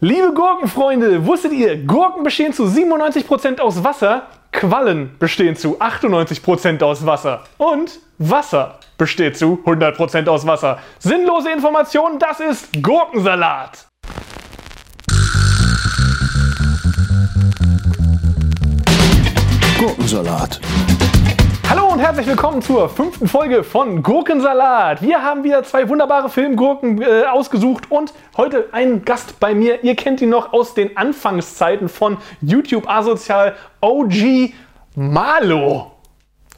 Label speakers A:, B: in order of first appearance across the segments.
A: Liebe Gurkenfreunde, wusstet ihr, Gurken bestehen zu 97% aus Wasser, Quallen bestehen zu 98% aus Wasser und Wasser besteht zu 100% aus Wasser. Sinnlose Informationen, das ist Gurkensalat.
B: Gurkensalat.
A: Hallo und herzlich willkommen zur fünften Folge von Gurkensalat. Wir haben wieder zwei wunderbare Filmgurken äh, ausgesucht und heute einen Gast bei mir. Ihr kennt ihn noch aus den Anfangszeiten von YouTube Asozial OG Malo.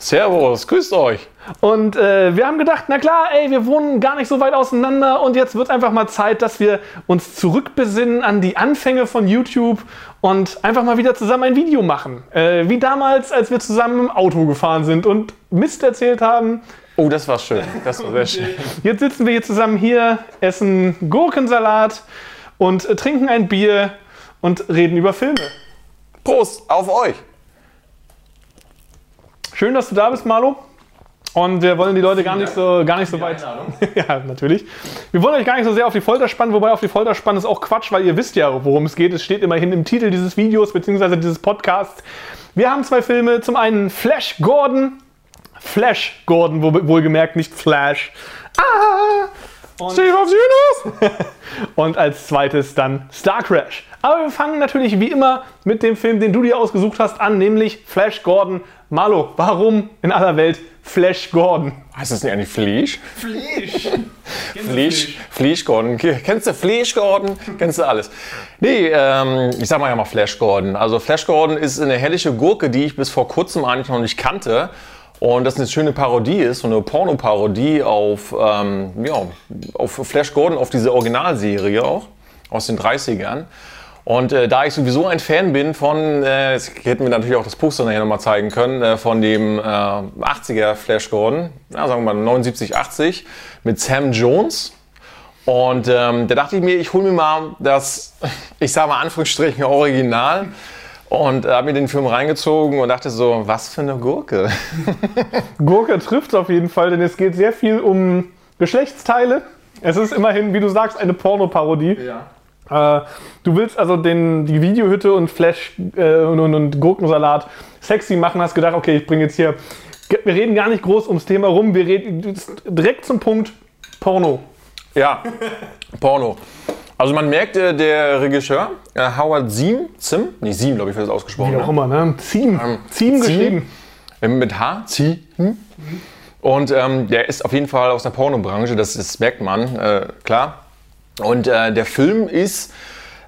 C: Servus, grüßt euch.
A: Und äh, wir haben gedacht, na klar, ey, wir wohnen gar nicht so weit auseinander und jetzt wird einfach mal Zeit, dass wir uns zurückbesinnen an die Anfänge von YouTube und einfach mal wieder zusammen ein Video machen. Äh, wie damals, als wir zusammen im Auto gefahren sind und Mist erzählt haben.
C: Oh, das war schön. Das war sehr schön.
A: Jetzt sitzen wir hier zusammen hier, essen Gurkensalat und äh, trinken ein Bier und reden über Filme.
C: Prost auf euch.
A: Schön, dass du da bist, Marlo. Und wir wollen die Leute gar nicht so, gar nicht so weit. ja, natürlich. Wir wollen euch gar nicht so sehr auf die Folter spannen, wobei auf die Folter spannen ist auch Quatsch, weil ihr wisst ja, worum es geht. Es steht immerhin im Titel dieses Videos bzw. dieses Podcasts. Wir haben zwei Filme. Zum einen Flash Gordon. Flash Gordon, wo, wohlgemerkt, nicht Flash. Ah! Und,
C: Steve of Venus.
A: und als zweites dann Star Crash. Aber wir fangen natürlich wie immer mit dem Film, den du dir ausgesucht hast, an, nämlich Flash Gordon. Marlo, warum in aller Welt Flash Gordon?
C: Heißt das nicht eigentlich Fleisch?
A: Fleisch.
C: Fleisch, Fleisch Gordon. Kennst du Fleisch Gordon? Kennst du alles? Nee, ähm, ich sag mal ja mal Flash Gordon. Also Flash Gordon ist eine herrliche Gurke, die ich bis vor kurzem eigentlich noch nicht kannte. Und das eine schöne Parodie ist, so eine Porno-Parodie auf, ähm, ja, auf Flash Gordon, auf diese Originalserie auch aus den 30ern. Und äh, da ich sowieso ein Fan bin von, äh, jetzt hätten wir natürlich auch das Poster nachher nochmal zeigen können, äh, von dem äh, 80er Flash Gordon, ja, sagen wir mal 79, 80, mit Sam Jones. Und ähm, da dachte ich mir, ich hole mir mal das, ich sage mal Anführungsstrichen, Original. Und habe mir den Film reingezogen und dachte so, was für eine Gurke.
A: Gurke trifft auf jeden Fall, denn es geht sehr viel um Geschlechtsteile. Es ist immerhin, wie du sagst, eine Pornoparodie.
C: Ja.
A: Äh, du willst also den, die Videohütte und Flash äh, und, und, und Gurkensalat sexy machen, hast gedacht, okay, ich bringe jetzt hier. Wir reden gar nicht groß ums Thema rum, wir reden direkt zum Punkt Porno.
C: Ja, Porno. Also man merkt, äh, der Regisseur, äh, Howard Ziem, Zim, nicht Ziem, glaube ich, wird das ausgesprochen.
A: Wie auch
C: ne?
A: immer, ne? Ziem.
C: Ähm,
A: Ziem geschrieben.
C: Äh, Mit H, Ziem. Und ähm, der ist auf jeden Fall aus der Pornobranche, das, das merkt man, äh, klar. Und äh, der Film ist,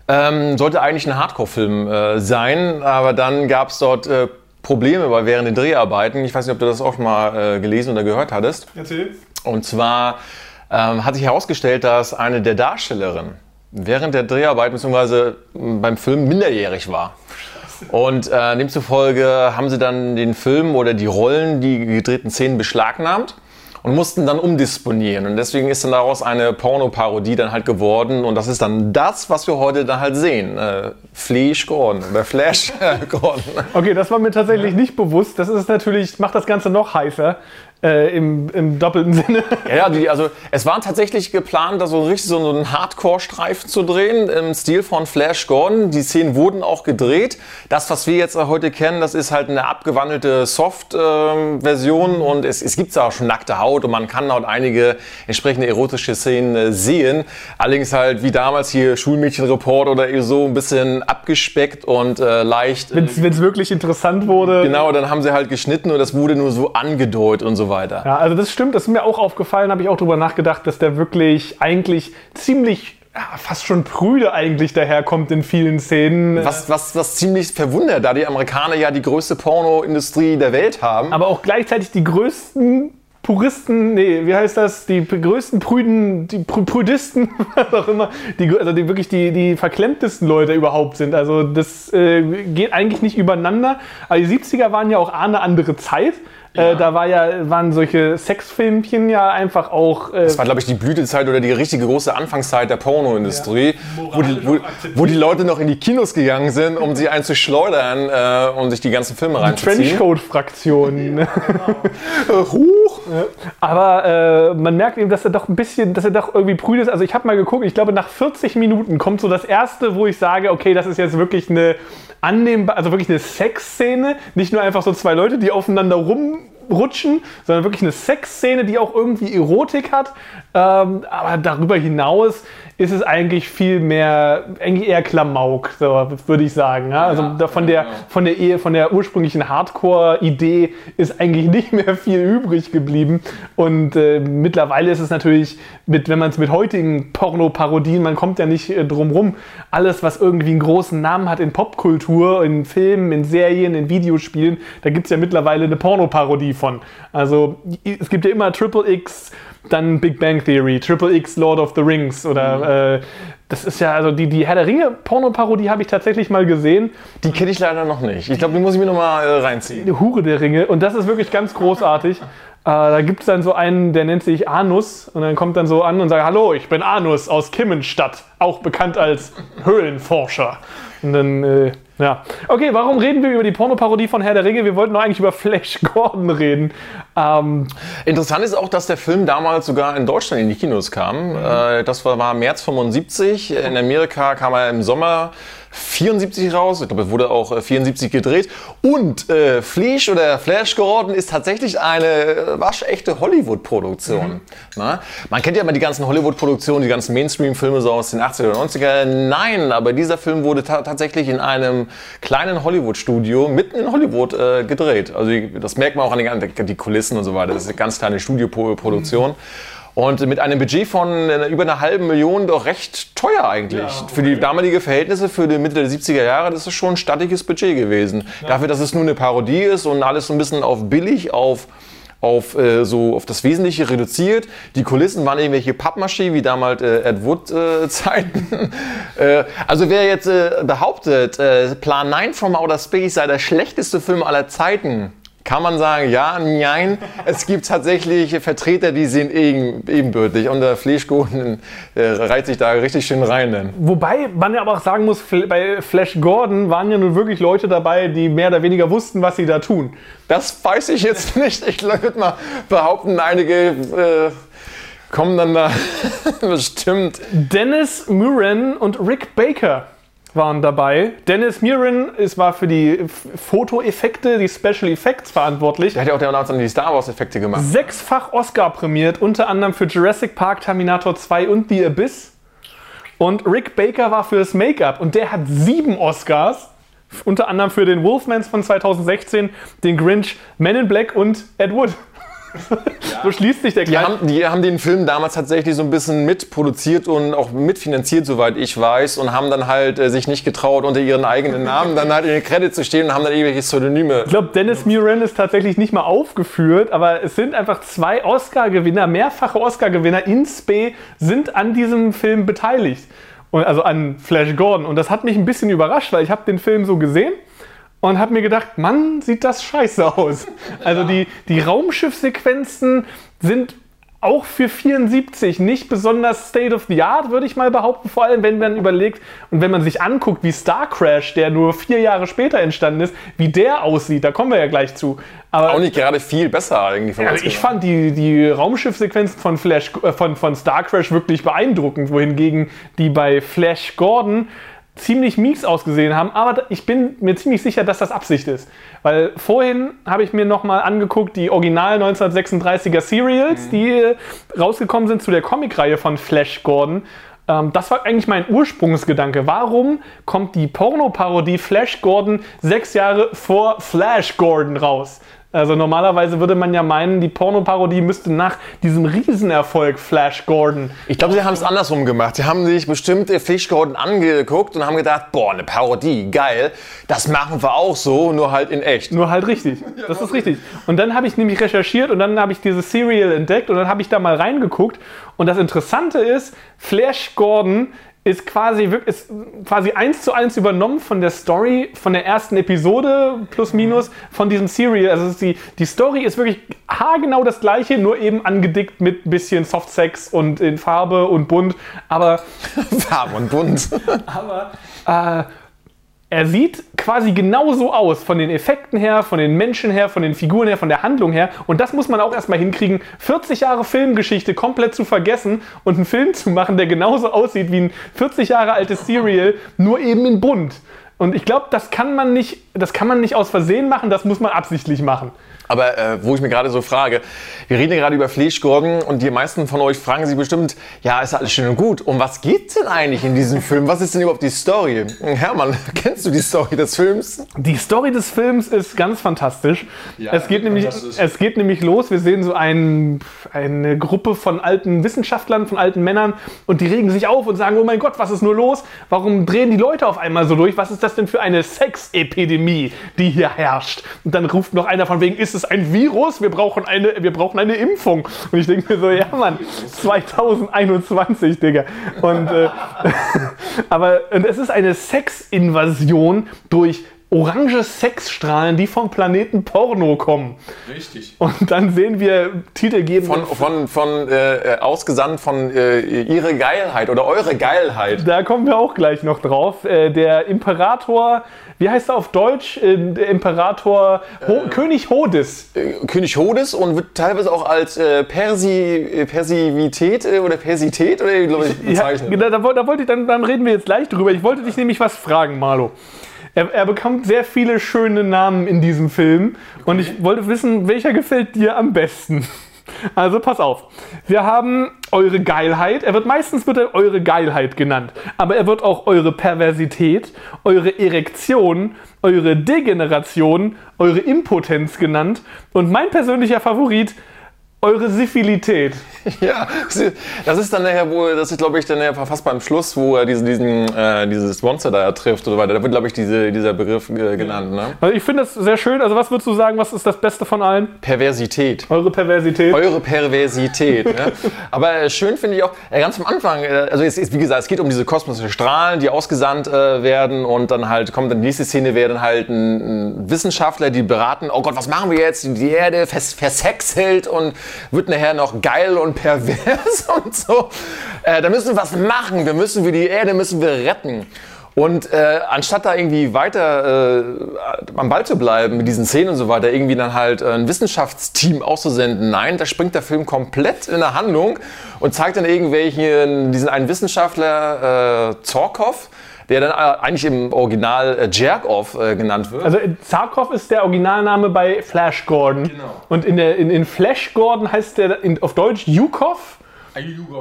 C: ähm, sollte eigentlich ein Hardcore-Film äh, sein, aber dann gab es dort äh, Probleme bei während den Dreharbeiten. Ich weiß nicht, ob du das auch mal äh, gelesen oder gehört hattest.
A: Erzähl.
C: Und zwar ähm, hat sich herausgestellt, dass eine der Darstellerinnen während der Dreharbeiten bzw. beim Film minderjährig war. Und äh, demzufolge haben sie dann den Film oder die Rollen, die gedrehten Szenen beschlagnahmt und mussten dann umdisponieren. Und deswegen ist dann daraus eine Pornoparodie dann halt geworden. Und das ist dann das, was wir heute dann halt sehen. Äh, Flash Gordon oder Flash Gordon.
A: Okay, das war mir tatsächlich nicht bewusst. Das ist natürlich, macht das Ganze noch heißer. Äh, im, im doppelten Sinne.
C: Ja, ja die, also es war tatsächlich geplant, da so richtig so einen Hardcore-Streifen zu drehen im Stil von Flash Gordon. Die Szenen wurden auch gedreht. Das, was wir jetzt heute kennen, das ist halt eine abgewandelte Soft-Version und es, es gibt auch schon nackte Haut und man kann dort einige entsprechende erotische Szenen äh, sehen. Allerdings halt wie damals hier Schulmädchenreport oder so ein bisschen abgespeckt und äh, leicht.
A: Wenn es wirklich interessant wurde.
C: Genau, dann haben sie halt geschnitten und das wurde nur so angedeutet und so weiter.
A: Ja, also das stimmt, das ist mir auch aufgefallen, habe ich auch drüber nachgedacht, dass der wirklich eigentlich ziemlich ja, fast schon prüde eigentlich daherkommt in vielen Szenen.
C: Was, was, was ziemlich verwundert, da die Amerikaner ja die größte Pornoindustrie der Welt haben.
A: Aber auch gleichzeitig die größten Puristen, nee, wie heißt das? Die größten Prüden, die Prü Prüdisten, was auch immer, die, also die wirklich die, die verklemmtesten Leute überhaupt sind. Also das äh, geht eigentlich nicht übereinander. Aber die 70er waren ja auch eine andere Zeit. Äh, da war ja, waren solche Sexfilmchen ja einfach auch. Äh,
C: Das war, glaube ich, die Blütezeit oder die richtige große Anfangszeit der Pornoindustrie, wo, die, wo, wo die Leute noch in die Kinos gegangen sind, um sie einzuschleudern äh, und sich die ganzen Filme reinzuziehen.
A: Trenchcoat-Fraktion. Aber äh, man merkt eben, dass er doch ein bisschen, dass er doch irgendwie prüde ist. Also ich habe mal geguckt, ich glaube nach 40 Minuten kommt so das erste, wo ich sage, okay, das ist jetzt wirklich eine annehmbar, also wirklich eine Sexszene, nicht nur einfach so zwei Leute, die aufeinander rumrutschen, sondern wirklich eine Sexszene, die auch irgendwie Erotik hat. Ähm, aber darüber hinaus ist es eigentlich viel mehr, eigentlich eher Klamauk, so, würde ich sagen. Ja? Also da von, der, von, der Ehe, von der ursprünglichen Hardcore-Idee ist eigentlich nicht mehr viel übrig geblieben. Und äh, mittlerweile ist es natürlich, mit, wenn man es mit heutigen Porno-Parodien, man kommt ja nicht äh, drum rum, alles, was irgendwie einen großen Namen hat in Popkultur, in Filmen, in Serien, in Videospielen, da gibt es ja mittlerweile eine Porno-Parodie von. Also es gibt ja immer Triple X, dann Big Bang Theory, Triple X Lord of the Rings oder mhm. äh, das ist ja, also die, die Herr der Ringe Pornoparodie habe ich tatsächlich mal gesehen.
C: Die kenne ich leider noch nicht. Ich glaube, die muss ich mir nochmal äh, reinziehen.
A: Die Hure der Ringe und das ist wirklich ganz großartig. äh, da gibt es dann so einen, der nennt sich Anus und dann kommt dann so an und sagt, hallo, ich bin Anus aus Kimmenstadt, auch bekannt als Höhlenforscher. Und dann, äh, ja. Okay, warum reden wir über die Pornoparodie von Herr der Ringe? Wir wollten doch eigentlich über Flash Gordon reden.
C: Ähm, Interessant ist auch, dass der Film damals sogar in Deutschland in die Kinos kam. Mhm. Äh, das war, war März 75. In Amerika kam er im Sommer 74 raus. Ich glaube, es wurde auch 74 äh, gedreht. Und äh, Fleesh oder Flash Gordon ist tatsächlich eine äh, waschechte Hollywood-Produktion. Mhm. Man kennt ja immer die ganzen Hollywood-Produktionen, die ganzen Mainstream-Filme so aus den 80er oder 90er. Nein, aber dieser Film wurde ta tatsächlich in einem kleinen Hollywood-Studio mitten in Hollywood äh, gedreht. Also das merkt man auch an den die Kulissen und so weiter. Das ist eine ganz kleine Studioproduktion. Mhm. Und mit einem Budget von äh, über einer halben Million doch recht teuer eigentlich. Ja, okay. Für die damalige Verhältnisse, für die Mitte der 70er Jahre, das ist schon ein stattliches Budget gewesen. Ja. Dafür, dass es nur eine Parodie ist und alles so ein bisschen auf billig, auf auf, äh, so auf das Wesentliche reduziert. Die Kulissen waren irgendwelche Pappmaschinen, wie damals äh, Ed Wood-Zeiten. Äh, äh, also wer jetzt äh, behauptet, äh, Plan 9 from Outer Space sei der schlechteste Film aller Zeiten, kann man sagen, ja, nein. Es gibt tatsächlich Vertreter, die sind ebenbürtig und der Flash-Gordon äh, reiht sich da richtig schön rein. Denn.
A: Wobei man ja aber auch sagen muss, bei Flash Gordon waren ja nun wirklich Leute dabei, die mehr oder weniger wussten, was sie da tun.
C: Das weiß ich jetzt nicht. Ich würde mal behaupten, einige äh, kommen dann da bestimmt.
A: Dennis Muren und Rick Baker waren dabei. Dennis Muren ist, war für die Fotoeffekte, die Special Effects verantwortlich.
C: Der hat ja auch damals die Star Wars Effekte gemacht.
A: Sechsfach Oscar prämiert, unter anderem für Jurassic Park, Terminator 2 und The Abyss. Und Rick Baker war für das Make-up und der hat sieben Oscars. Unter anderem für den Wolfmans von 2016, den Grinch, Men in Black und Ed Wood. Ja. so schließt sich der
C: die haben, die haben den Film damals tatsächlich so ein bisschen mitproduziert und auch mitfinanziert, soweit ich weiß, und haben dann halt äh, sich nicht getraut, unter ihren eigenen Namen dann halt in den Credits zu stehen und haben dann irgendwelche Pseudonyme.
A: Ich glaube, Dennis Muren ist tatsächlich nicht mal aufgeführt, aber es sind einfach zwei Oscar-Gewinner, mehrfache Oscar-Gewinner in Spe sind an diesem Film beteiligt. Und, also an Flash Gordon. Und das hat mich ein bisschen überrascht, weil ich habe den Film so gesehen und habe mir gedacht, Mann, sieht das scheiße aus. Also die, die Raumschiffsequenzen sind auch für 74 nicht besonders State of the Art, würde ich mal behaupten. Vor allem, wenn man überlegt und wenn man sich anguckt, wie Star Crash, der nur vier Jahre später entstanden ist, wie der aussieht. Da kommen wir ja gleich zu.
C: Aber auch nicht gerade viel besser eigentlich.
A: Also ich fand die, die Raumschiffsequenzen von, Flash, äh, von, von Star Crash wirklich beeindruckend, wohingegen die bei Flash Gordon ziemlich mies ausgesehen haben, aber ich bin mir ziemlich sicher, dass das Absicht ist. Weil vorhin habe ich mir nochmal angeguckt, die Original 1936er Serials, mhm. die äh, rausgekommen sind zu der Comicreihe von Flash Gordon. Ähm, das war eigentlich mein Ursprungsgedanke. Warum kommt die Pornoparodie Flash Gordon sechs Jahre vor Flash Gordon raus? Also normalerweise würde man ja meinen, die Pornoparodie müsste nach diesem Riesenerfolg Flash Gordon.
C: Ich glaube, sie haben es andersrum gemacht. Sie haben sich bestimmt Flash Gordon angeguckt und haben gedacht, boah, eine Parodie, geil. Das machen wir auch so, nur halt in echt.
A: Nur halt richtig. Das ist richtig. Und dann habe ich nämlich recherchiert und dann habe ich dieses Serial entdeckt und dann habe ich da mal reingeguckt. Und das Interessante ist, Flash Gordon ist quasi, ist quasi eins zu eins übernommen von der Story von der ersten Episode plus minus von diesem Serial. Also die, die Story ist wirklich haargenau das gleiche, nur eben angedickt mit ein bisschen Softsex und in Farbe und bunt. Aber
C: Farbe und bunt.
A: aber äh, er sieht quasi genauso aus, von den Effekten her, von den Menschen her, von den Figuren her, von der Handlung her. Und das muss man auch erstmal hinkriegen, 40 Jahre Filmgeschichte komplett zu vergessen und einen Film zu machen, der genauso aussieht wie ein 40 Jahre altes Serial, nur eben in bunt. Und ich glaube, das kann man nicht, das kann man nicht aus Versehen machen, das muss man absichtlich machen.
C: Aber äh, wo ich mir gerade so frage, wir reden ja gerade über Fleischgurken und die meisten von euch fragen sich bestimmt, ja, ist alles schön und gut. Um was geht's denn eigentlich in diesem Film? Was ist denn überhaupt die Story? Hermann, kennst du die Story des Films?
A: Die Story des Films ist ganz fantastisch. Ja, es, geht nämlich, es geht nämlich los, wir sehen so ein, eine Gruppe von alten Wissenschaftlern, von alten Männern und die regen sich auf und sagen, oh mein Gott, was ist nur los? Warum drehen die Leute auf einmal so durch? Was ist das denn für eine Sexepidemie, die hier herrscht? Und dann ruft noch einer von wegen, ist es ein Virus, wir brauchen eine, wir brauchen eine Impfung. Und ich denke mir so, ja Mann, 2021, Digga. Und, äh, aber und es ist eine Sexinvasion durch orange Sexstrahlen, die vom Planeten Porno kommen.
C: Richtig.
A: Und dann sehen wir Titelgebende.
C: Von, von, von äh, ausgesandt von äh, ihre Geilheit oder eure Geilheit.
A: Da kommen wir auch gleich noch drauf. Äh, der Imperator, wie heißt er auf Deutsch? Äh, der Imperator Ho äh, König Hodis.
C: Äh, König Hodis und wird teilweise auch als Persi, Persivität oder Persität oder glaube ich bezeichnet.
A: Ja, da, da, wollte ich, dann, dann reden wir jetzt gleich drüber. Ich wollte dich nämlich was fragen, Marlo. Er, er, bekommt sehr viele schöne Namen in diesem Film. Und ich wollte wissen, welcher gefällt dir am besten? Also pass auf. Wir haben eure Geilheit. Er wird meistens wird er eure Geilheit genannt, aber er wird auch eure Perversität, eure Erektion, eure Degeneration, eure Impotenz genannt und mein persönlicher Favorit eure Syphilität.
C: Ja, das ist dann nachher wohl, das ist glaube ich dann nachher fast beim Schluss, wo er diesen, diesen äh, dieses Monster da trifft oder weiter. Da wird glaube ich diese, dieser Begriff äh, genannt. Ne?
A: Also ich finde das sehr schön. Also was würdest du sagen, was ist das Beste von allen?
C: Perversität.
A: Eure Perversität.
C: Eure Perversität. ne? Aber äh, schön finde ich auch, äh, ganz am Anfang, äh, also es ist, wie gesagt, es geht um diese kosmischen Strahlen, die ausgesandt äh, werden und dann halt kommt dann die nächste Szene, werden halt ein, ein Wissenschaftler, die beraten, oh Gott, was machen wir jetzt? Die Erde vers versexelt und wird nachher noch geil und pervers und so. Äh, da müssen wir was machen. Wir müssen wir die Erde müssen wir retten. Und äh, anstatt da irgendwie weiter äh, am Ball zu bleiben mit diesen Szenen und so weiter, irgendwie dann halt äh, ein Wissenschaftsteam auszusenden, nein, da springt der Film komplett in der Handlung und zeigt dann irgendwelchen, diesen einen Wissenschaftler, äh, Zorkov, der dann äh, eigentlich im Original äh, Jerkoff äh, genannt wird.
A: Also Zarkov ist der Originalname bei Flash Gordon. Genau. Und in, der, in, in Flash Gordon heißt der in, auf Deutsch Yukov. Ah,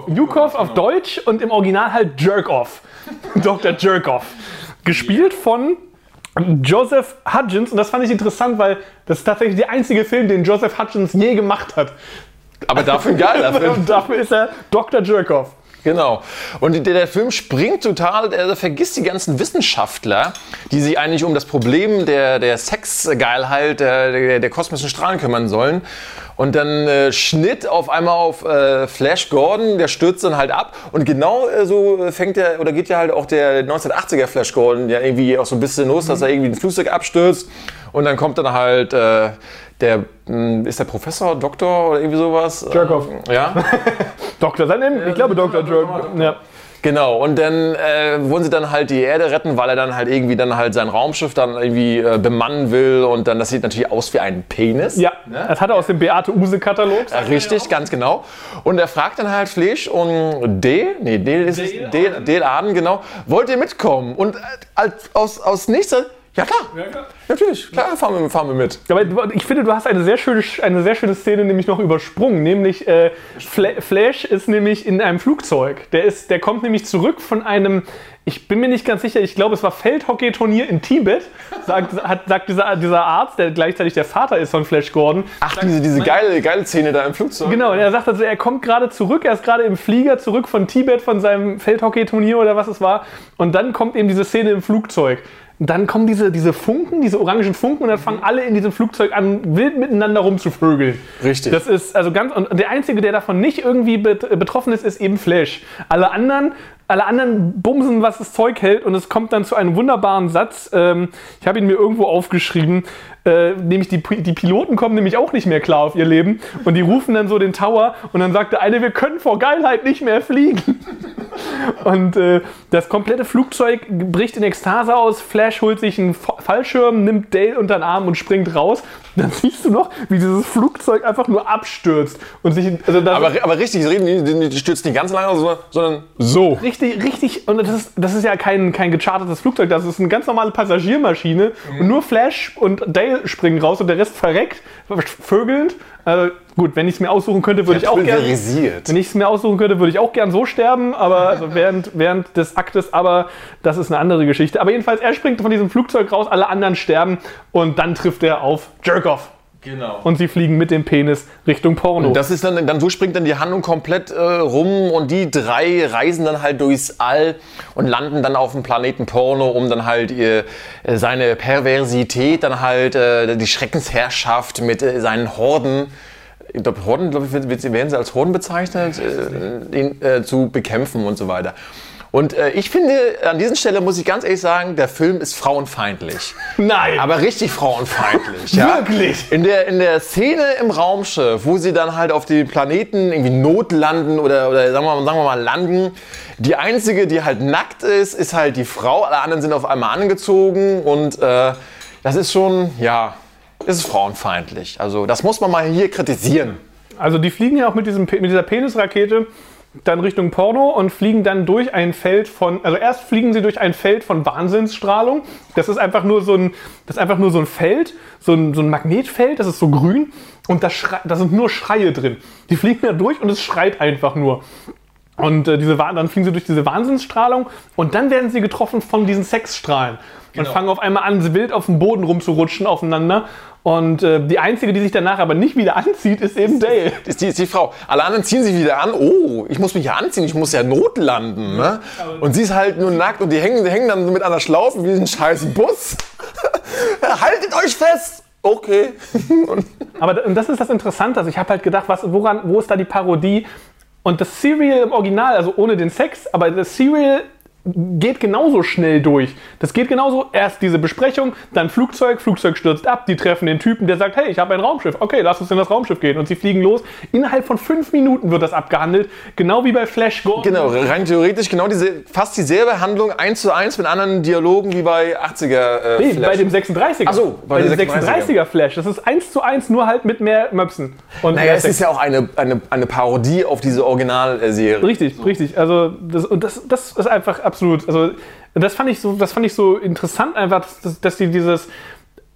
A: Yukov auf genau. Deutsch und im Original halt Jerkoff. Dr. Jerkoff. Gespielt von Joseph Hudgens. Und das fand ich interessant, weil das ist tatsächlich der einzige Film, den Joseph Hudgens je gemacht hat.
C: Aber dafür ein geiler Film.
A: dafür ist er Dr. Jerkoff.
C: Genau. Und der, der, Film springt total, er vergisst die ganzen Wissenschaftler, die sich eigentlich um das Problem der, der Sexgeilheit der, der, der kosmischen Strahlen kümmern sollen. Und dann äh, Schnitt auf einmal auf äh, Flash Gordon, der stürzt dann halt ab. Und genau äh, so fängt er, oder geht ja halt auch der 1980er Flash Gordon ja irgendwie auch so ein bisschen los, mhm. dass er irgendwie ein Flugzeug abstürzt. Und dann kommt dann halt äh, der, hm, ist der Professor, Doktor oder irgendwie sowas?
A: Jerkoff.
C: Ja.
A: Doktor, sein ich glaube Dr. Jerkoff. Ja.
C: Genau, und dann äh, wollen sie dann halt die Erde retten, weil er dann halt irgendwie dann halt sein Raumschiff dann irgendwie äh, bemannen will und dann, das sieht natürlich aus wie ein Penis.
A: Ja, ne? das hat er aus dem Beate Use-Katalog.
C: Ja, richtig, ganz genau. Und er fragt dann halt Fleisch und D, nee, D ist es, D, Aden, genau, wollt ihr mitkommen? Und äh, aus, aus nichts ja klar. ja, klar. Natürlich, klar, fahren wir, fahren wir mit.
A: Aber ich finde, du hast eine sehr schöne, eine sehr schöne Szene nämlich noch übersprungen. Nämlich, äh, Fla Flash ist nämlich in einem Flugzeug. Der, ist, der kommt nämlich zurück von einem, ich bin mir nicht ganz sicher, ich glaube, es war Feldhockey-Turnier in Tibet, sagt, hat, sagt dieser, dieser Arzt, der gleichzeitig der Vater ist von Flash Gordon.
C: Ach,
A: sagt,
C: diese, diese geile, geile Szene da im Flugzeug.
A: Genau, und er sagt also, er kommt gerade zurück, er ist gerade im Flieger zurück von Tibet, von seinem Feldhockey-Turnier oder was es war. Und dann kommt eben diese Szene im Flugzeug. Und dann kommen diese, diese Funken, diese orangen Funken und dann fangen alle in diesem Flugzeug an, wild miteinander rumzuvögeln.
C: Richtig.
A: Das ist also ganz, und der Einzige, der davon nicht irgendwie betroffen ist, ist eben Flash. Alle anderen alle anderen bumsen, was das Zeug hält und es kommt dann zu einem wunderbaren Satz. Ähm, ich habe ihn mir irgendwo aufgeschrieben. Äh, nämlich die, die Piloten kommen nämlich auch nicht mehr klar auf ihr Leben und die rufen dann so den Tower und dann sagt der eine, wir können vor Geilheit nicht mehr fliegen. und äh, das komplette Flugzeug bricht in Ekstase aus. Flash holt sich einen Fallschirm, nimmt Dale unter den Arm und springt raus. Dann siehst du noch, wie dieses Flugzeug einfach nur abstürzt und sich.
C: Also aber, aber richtig, die, stürzt nicht ganz lange, sondern so.
A: Richtig, richtig. Und das ist, das ist ja kein, kein gechartertes Flugzeug, das ist eine ganz normale Passagiermaschine. Mhm. Und nur Flash und Dale springen raus und der Rest verreckt, vögelnd. Also gut, wenn ich es mir aussuchen könnte, würde ich auch gerne. Wenn ich es mir aussuchen könnte, würde ich auch gern so sterben, aber also während, während des Aktes, aber das ist eine andere Geschichte. Aber jedenfalls, er springt von diesem Flugzeug raus, alle anderen sterben und dann trifft er auf Jerkoff. Genau. Und sie fliegen mit dem Penis Richtung Porno.
C: Und das ist dann, dann so springt dann die Handlung komplett äh, rum und die drei reisen dann halt durchs All und landen dann auf dem Planeten Porno, um dann halt ihr, äh, seine Perversität, dann halt äh, die Schreckensherrschaft mit äh, seinen Horden ich glaube, Horden, glaube ich, werden sie als Horden bezeichnet, äh, ihn, äh, zu bekämpfen und so weiter. Und äh, ich finde, an dieser Stelle muss ich ganz ehrlich sagen, der Film ist frauenfeindlich.
A: Nein.
C: Aber richtig frauenfeindlich.
A: ja? Wirklich?
C: In der, in der Szene im Raumschiff, wo sie dann halt auf dem Planeten irgendwie notlanden oder, oder sagen, wir, mal, sagen wir mal landen, die einzige, die halt nackt ist, ist halt die Frau. Alle anderen sind auf einmal angezogen und äh, das ist schon, ja, ist frauenfeindlich. Also das muss man mal hier kritisieren.
A: Also die fliegen ja auch mit, diesem, mit dieser Penisrakete dann Richtung Porno und fliegen dann durch ein Feld von, also erst fliegen sie durch ein Feld von Wahnsinnsstrahlung. Das ist einfach nur so ein, das ist einfach nur so ein Feld, so ein, so ein Magnetfeld, das ist so grün und da, da sind nur Schreie drin. Die fliegen da durch und es schreit einfach nur. Und äh, diese, dann fliegen sie durch diese Wahnsinnsstrahlung und dann werden sie getroffen von diesen Sexstrahlen genau. und fangen auf einmal an, wild auf dem Boden rumzurutschen aufeinander und äh, die einzige, die sich danach aber nicht wieder anzieht, ist eben Dale.
C: Ist die, ist die Frau. Alle anderen ziehen sich wieder an. Oh, ich muss mich ja anziehen, ich muss ja notlanden. Ne? Und sie ist halt nur nackt und die hängen, die hängen dann mit einer Schlaufe wie ein scheiß Bus. Haltet euch fest! Okay.
A: aber das ist das Interessante. Also ich habe halt gedacht, was, woran, wo ist da die Parodie? Und das Serial im Original, also ohne den Sex, aber das Serial geht genauso schnell durch. Das geht genauso. Erst diese Besprechung, dann Flugzeug, Flugzeug stürzt ab, die treffen den Typen, der sagt, hey, ich habe ein Raumschiff. Okay, lass uns in das Raumschiff gehen. Und sie fliegen los. Innerhalb von fünf Minuten wird das abgehandelt. Genau wie bei Flash
C: Gordon. Genau, rein theoretisch genau diese, fast dieselbe Handlung, eins zu eins mit anderen Dialogen wie bei 80er
A: äh, nee, Flash. bei dem 36er.
C: Ach so,
A: bei, bei dem 36er Flash. Das ist eins zu eins, nur halt mit mehr Möpsen.
C: Und naja, es ist ja auch eine, eine, eine Parodie auf diese Originalserie.
A: Richtig, so. richtig. Also das, und das, das ist einfach absolut. Also das fand ich so, das fand ich so interessant einfach, dass, dass die dieses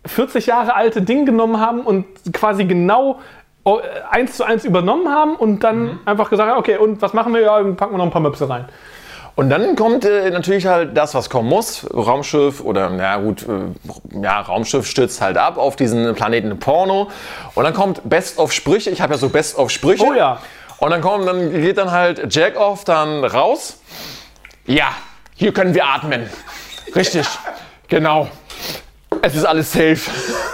A: 40 Jahre alte Ding genommen haben und quasi genau oh, eins zu eins übernommen haben und dann mhm. einfach gesagt haben, okay, und was machen wir? Ja, packen wir noch ein paar Möpse rein.
C: Und dann kommt äh, natürlich halt das, was kommen muss. Raumschiff oder, na gut, äh, ja, Raumschiff stürzt halt ab auf diesen Planeten Porno. Und dann kommt Best of Sprüche. Ich habe ja so Best of Sprüche.
A: Oh ja.
C: Und dann kommt, dann geht dann halt Jack off dann raus. Ja, hier können wir atmen. Richtig, genau. Es ist alles safe.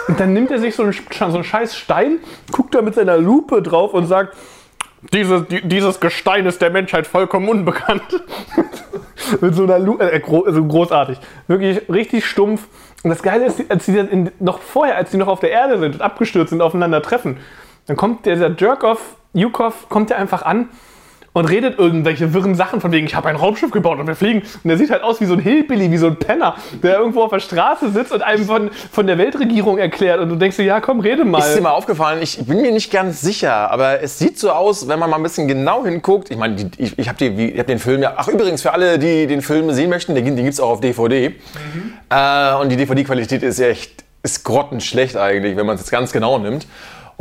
A: Und dann nimmt er sich so einen, so einen scheiß Stein, guckt da mit seiner Lupe drauf und sagt, dieses, dieses Gestein ist der Menschheit vollkommen unbekannt. mit so einer Lupe, äh, also großartig. Wirklich richtig stumpf. Und das Geile ist, als sie in, noch vorher, als sie noch auf der Erde sind und abgestürzt sind, aufeinander treffen, dann kommt dieser Jerk-Off, Yukov, kommt ja einfach an und redet irgendwelche wirren Sachen von wegen, ich habe ein Raumschiff gebaut und wir fliegen. Und der sieht halt aus wie so ein Hillbilly, wie so ein Penner, der irgendwo auf der Straße sitzt und einem von, von der Weltregierung erklärt. Und du denkst dir, ja komm, rede mal.
C: Ist dir mal aufgefallen, ich bin mir nicht ganz sicher, aber es sieht so aus, wenn man mal ein bisschen genau hinguckt. Ich meine, ich, ich habe hab den Film ja, ach übrigens, für alle, die den Film sehen möchten, den, den gibt es auch auf DVD. Mhm. Äh, und die DVD-Qualität ist echt, ist grottenschlecht eigentlich, wenn man es jetzt ganz genau nimmt.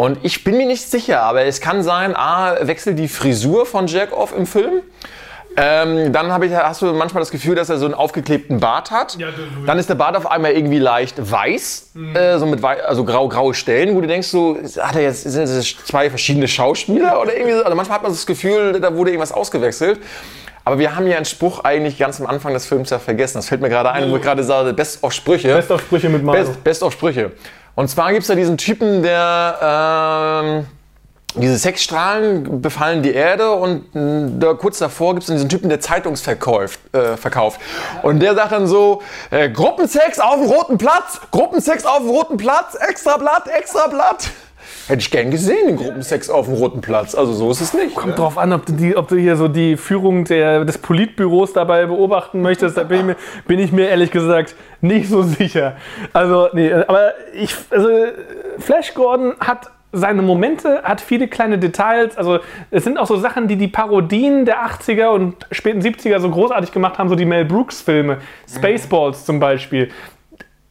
C: Und ich bin mir nicht sicher, aber es kann sein, A, wechselt die Frisur von Jack off im Film. Ähm, dann ich, hast du manchmal das Gefühl, dass er so einen aufgeklebten Bart hat. Ja, dann ist der Bart auf einmal irgendwie leicht weiß, mhm. äh, so mit also grau, graue Stellen, wo du denkst, so, hat er jetzt sind das zwei verschiedene Schauspieler oder irgendwie so? Also manchmal hat man das Gefühl, da wurde irgendwas ausgewechselt. Aber wir haben ja einen Spruch eigentlich ganz am Anfang des Films ja vergessen. Das fällt mir gerade ein, wo ich gerade sage, Best of Sprüche.
A: Best of Sprüche mit Mario.
C: Best, Best of Sprüche. Und zwar gibt es da diesen Typen, der, ähm, diese Sexstrahlen befallen die Erde und mh, da, kurz davor gibt es diesen Typen, der Zeitungsverkauft. Äh, verkauft. Und der sagt dann so, äh, Gruppensex auf dem roten Platz, Gruppensex auf dem roten Platz, extra Blatt, extra Blatt. Hätte ich gern gesehen, den Gruppensex auf dem roten Platz. Also so ist es nicht.
A: Kommt drauf an, ob du, die, ob du hier so die Führung der, des Politbüros dabei beobachten möchtest. Da bin ich, mir, bin ich mir ehrlich gesagt nicht so sicher. Also, nee, aber ich, also Flash Gordon hat seine Momente, hat viele kleine Details. Also es sind auch so Sachen, die die Parodien der 80er und späten 70er so großartig gemacht haben, so die Mel Brooks Filme, Spaceballs zum Beispiel.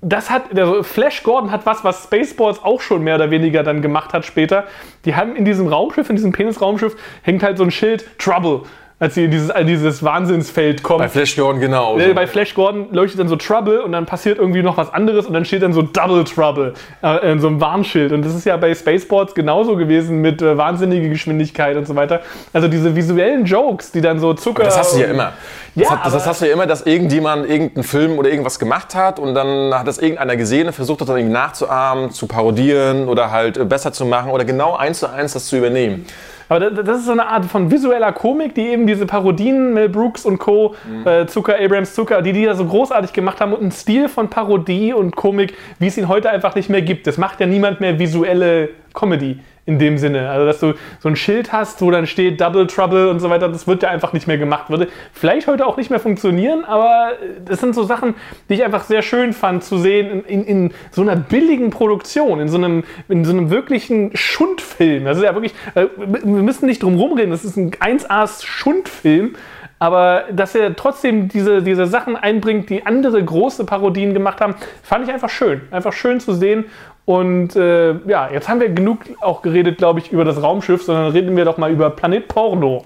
A: Das hat, also Flash Gordon hat was, was Spaceballs auch schon mehr oder weniger dann gemacht hat später. Die haben in diesem Raumschiff, in diesem Penis-Raumschiff, hängt halt so ein Schild Trouble als sie in dieses, in dieses Wahnsinnsfeld kommen.
C: Bei Flash Gordon genau.
A: Bei Flash Gordon leuchtet dann so Trouble und dann passiert irgendwie noch was anderes und dann steht dann so Double Trouble äh, in so einem Warnschild. Und das ist ja bei Spaceports genauso gewesen mit äh, wahnsinnige Geschwindigkeit und so weiter. Also diese visuellen Jokes, die dann so Zucker.
C: Das hast du ja immer. Das,
A: Ja,
C: hat, das, das
A: aber-
C: hast du ja immer, dass irgendjemand irgendeinen Film oder irgendwas gemacht hat und dann hat das irgendeiner gesehen und versucht das dann irgendwie nachzuahmen, zu parodieren oder halt äh, besser zu machen oder genau eins zu eins das zu übernehmen.
A: Aber da- das ist so eine Art von visueller Komik, die eben diese Parodien, Mel Brooks und Co., äh, Zucker, Abrams Zucker, die die da so großartig gemacht haben und einen Stil von Parodie und Komik, wie es ihn heute einfach nicht mehr gibt. Das macht ja niemand mehr visuelle Comedy in dem Sinne. Also, dass du so ein Schild hast, wo dann steht Double Trouble und so weiter, das wird ja einfach nicht mehr gemacht. Würde vielleicht heute auch nicht mehr funktionieren, aber das sind so Sachen, die ich einfach sehr schön fand zu sehen in, in, in so einer billigen Produktion, in so einem, in so einem wirklichen Schundfilm. Das ist ja wirklich, äh, wir müssen nicht drum rumreden, das ist ein 1A Schundfilm. Aber dass er trotzdem diese, diese Sachen einbringt, die andere große Parodien gemacht haben, fand ich einfach schön. Einfach schön zu sehen. Und äh, ja, jetzt haben wir genug auch geredet, glaube ich, über das Raumschiff, sondern reden wir doch mal über Planet Porno.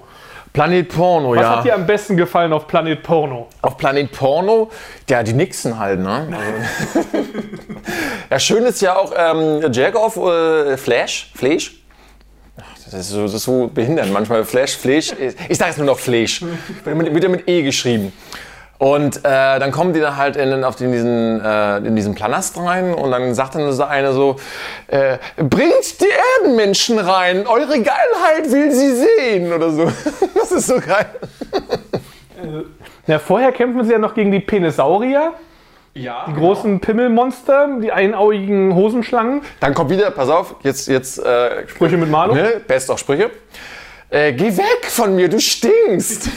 C: Planet Porno,
A: Was
C: ja.
A: hat dir am besten gefallen auf Planet Porno?
C: Auf Planet Porno, ja, die Nixon halt, ne? Also, ja, schön ist ja auch ähm, Jagoff, äh, Flash, Flash. Das ist, so, das ist so behindert manchmal. Flash, Flash. Ich sage jetzt nur noch Flash. Wird mit, wird ja mit E geschrieben. Und äh, dann kommen die da halt in, auf den, diesen, äh, in diesen Planast rein und dann sagt dann so eine so, äh, bringt die Erdenmenschen rein, eure Geilheit will sie sehen oder so. Das ist so geil.
A: Ja, vorher kämpfen sie ja noch gegen die Penisaurier,
C: Ja.
A: die großen Pimmelmonster, die einaugigen Hosenschlangen.
C: Dann kommt wieder, pass auf, jetzt, jetzt äh,
A: Sprüche mit Marlon.
C: ne, best auch Sprüche. Äh, geh weg von mir, du stinkst.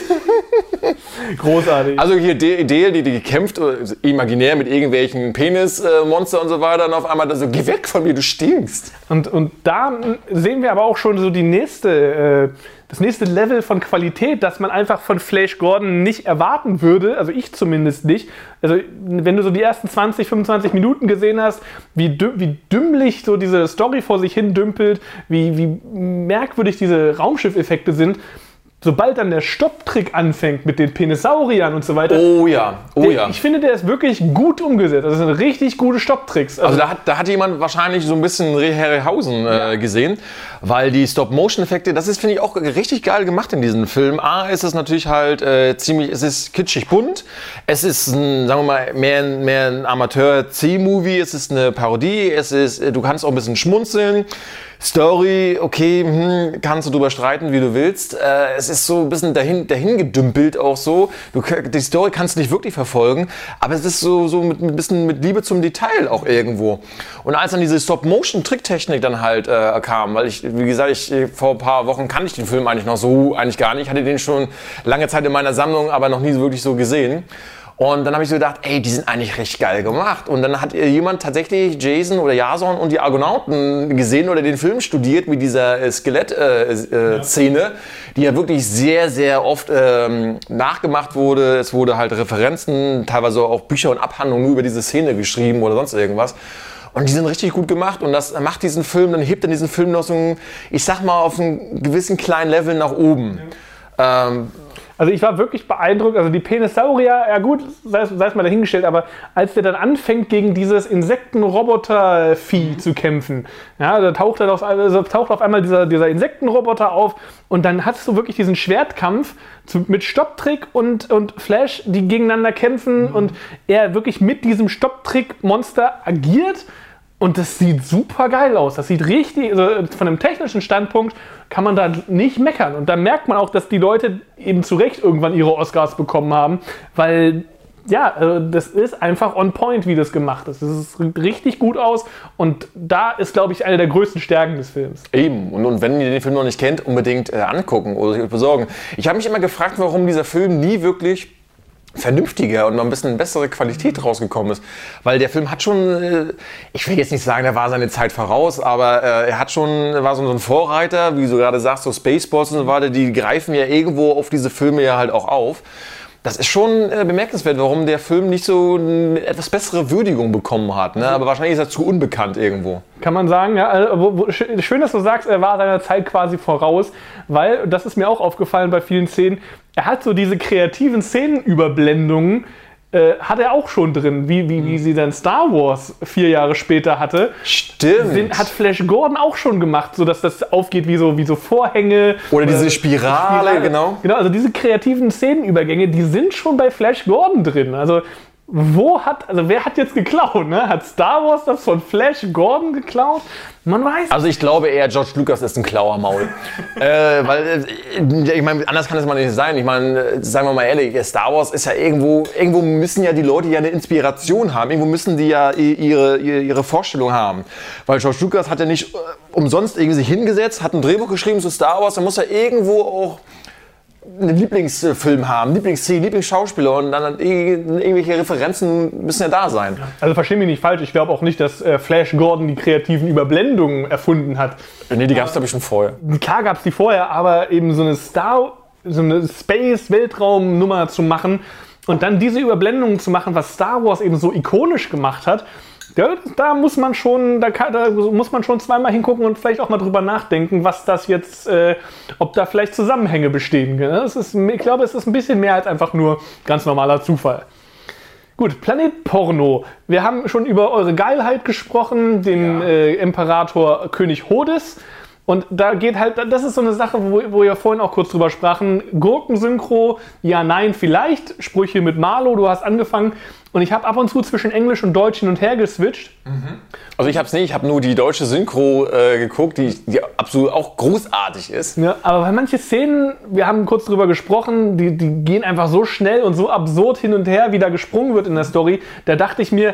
A: Großartig.
C: Also hier Dale, die, die gekämpft, äh, imaginär mit irgendwelchen Penismonster und so weiter, und auf einmal so, geh weg von mir, du stinkst.
A: Und, und da sehen wir aber auch schon so die nächste, äh, das nächste Level von Qualität, das man einfach von Flash Gordon nicht erwarten würde, also ich zumindest nicht. Also wenn du so die ersten 20, 25 Minuten gesehen hast, wie, wie dümmlich so diese Story vor sich hin dümpelt, wie, wie merkwürdig diese Raumschiffeffekte sind, sobald dann der Stopptrick anfängt mit den Penisauriern und so weiter,
C: Oh ja, oh
A: der,
C: ja.
A: ich finde, der ist wirklich gut umgesetzt. Das sind richtig gute Stopptricks.
C: Also da hat, da hat jemand wahrscheinlich so ein bisschen Harryhausen äh, gesehen, weil die Stop-Motion-Effekte, das ist, finde ich, auch richtig geil gemacht in diesem Film. A, ist es natürlich halt äh, ziemlich, es ist kitschig bunt, es ist, ein, sagen wir mal, mehr, ein- mehr ein Amateur-C-Movie, es ist eine Parodie, es ist, äh, du kannst auch ein bisschen schmunzeln. Story, okay, hm, kannst du drüber streiten, wie du willst. Äh, es ist so ein bisschen dahin, dahin gedümpelt auch so. Du, die Story kannst du nicht wirklich verfolgen, aber es ist so, so mit, ein bisschen mit Liebe zum Detail auch irgendwo. Und als dann diese Stop-Motion-Tricktechnik dann halt äh, kam, weil ich, wie gesagt, ich, vor ein paar Wochen kannte ich den Film eigentlich noch so, eigentlich gar nicht. Ich hatte den schon lange Zeit in meiner Sammlung, aber noch nie wirklich so gesehen. Und dann habe ich so gedacht, ey, die sind eigentlich recht geil gemacht. Und dann hat jemand tatsächlich Jason oder Jason und die Argonauten gesehen oder den Film studiert mit dieser äh, Skelett-Szene, äh, Szene, die ja wirklich sehr, sehr oft ähm, nachgemacht wurde. Es wurde halt Referenzen, teilweise auch Bücher und Abhandlungen über diese Szene geschrieben oder sonst irgendwas. Und die sind richtig gut gemacht und das macht diesen Film, dann hebt dann diesen Film noch so ein, ich sag mal, auf einen gewissen kleinen Level nach oben. Ähm,
A: Also ich war wirklich beeindruckt. Also die Penisaurier, ja gut, sei es, mal dahingestellt, aber als der dann anfängt, gegen dieses Insektenroboter-Vieh zu kämpfen, ja, da taucht, auf, also taucht auf einmal dieser, dieser Insektenroboter auf und dann hast du wirklich diesen Schwertkampf zu, mit Stopptrick und, und Flash, die gegeneinander kämpfen und er wirklich mit diesem Stopptrick-Monster agiert. Und das sieht super geil aus. Das sieht richtig, also von einem technischen Standpunkt kann man da nicht meckern. Und da merkt man auch, dass die Leute eben zu Recht irgendwann ihre Oscars bekommen haben, weil ja, also das ist einfach on point, wie das gemacht ist. Das sieht richtig gut aus und da ist, glaube ich, eine der größten Stärken des Films.
C: Eben. Und, und wenn ihr den Film noch nicht kennt, unbedingt äh, angucken oder sich besorgen. Ich habe mich immer gefragt, warum dieser Film nie wirklich vernünftiger und noch ein bisschen bessere Qualität rausgekommen ist. Weil der Film hat schon, äh, ich will jetzt nicht sagen, der war seine Zeit voraus, aber äh, er hat schon, war so ein Vorreiter, wie du gerade sagst, so Spaceballs und so weiter, die greifen ja irgendwo auf diese Filme ja halt auch auf. Das ist schon äh, bemerkenswert, warum der Film nicht so eine etwas bessere Würdigung bekommen hat. Ne? Aber wahrscheinlich ist er zu unbekannt irgendwo.
A: Kann man sagen, ja. Also, schön, dass du sagst, er war seiner Zeit quasi voraus, weil, das ist mir auch aufgefallen bei vielen Szenen, er hat so diese kreativen Szenenüberblendungen, hat er auch schon drin, wie, wie, wie sie dann Star Wars vier Jahre später hatte.
C: Stimmt.
A: Den hat Flash Gordon auch schon gemacht, sodass das aufgeht wie so, wie so Vorhänge.
C: Oder diese Spirale, Spirale, genau.
A: Genau, also diese kreativen Szenenübergänge, die sind schon bei Flash Gordon drin. Also wo hat, also wer hat jetzt geklaut? Ne? Hat Star Wars das von Flash Gordon geklaut? Man weiß.
C: Also ich glaube eher, George Lucas ist ein Klauermaul. äh, weil, äh, ich meine, anders kann es mal nicht sein. Ich meine, äh, sagen wir mal ehrlich, Star Wars ist ja irgendwo, irgendwo müssen ja die Leute ja eine Inspiration haben. Irgendwo müssen die ja ihre, ihre, ihre Vorstellung haben. Weil George Lucas hat ja nicht äh, umsonst irgendwie sich hingesetzt, hat ein Drehbuch geschrieben zu Star Wars, da muss er irgendwo auch einen Lieblingsfilm haben, Lieblingsszene, Lieblingsschauspieler und dann irgendwelche Referenzen müssen ja da sein.
A: Also verstehe mich nicht falsch, ich glaube auch nicht, dass äh, Flash Gordon die kreativen Überblendungen erfunden hat.
C: Nee, die gab es glaube ich schon vorher.
A: Klar gab es die vorher, aber eben so eine Star, so eine Space-Weltraum-Nummer zu machen und dann diese Überblendungen zu machen, was Star Wars eben so ikonisch gemacht hat, ja, da muss man schon, da, kann, da, muss man schon zweimal hingucken und vielleicht auch mal drüber nachdenken, was das jetzt, äh, ob da vielleicht Zusammenhänge bestehen. Das ist, ich glaube, es ist ein bisschen mehr als einfach nur ganz normaler Zufall. Gut, Planet Porno. Wir haben schon über eure Geilheit gesprochen, den ja. äh, Imperator König Hodes. Und da geht halt, das ist so eine Sache, wo, wo wir vorhin auch kurz drüber sprachen. Gurkensynchro, ja, nein, vielleicht. Sprüche mit Marlo, du hast angefangen. Und ich habe ab und zu zwischen Englisch und Deutsch hin und her geswitcht.
C: Mhm. Also ich habe es nicht, ich habe nur die deutsche Synchro äh, geguckt, die, die, absolut auch großartig ist.
A: Ja, aber bei manche Szenen, wir haben kurz drüber gesprochen, die, die gehen einfach so schnell und so absurd hin und her, wie da gesprungen wird in der Story. Da dachte ich mir,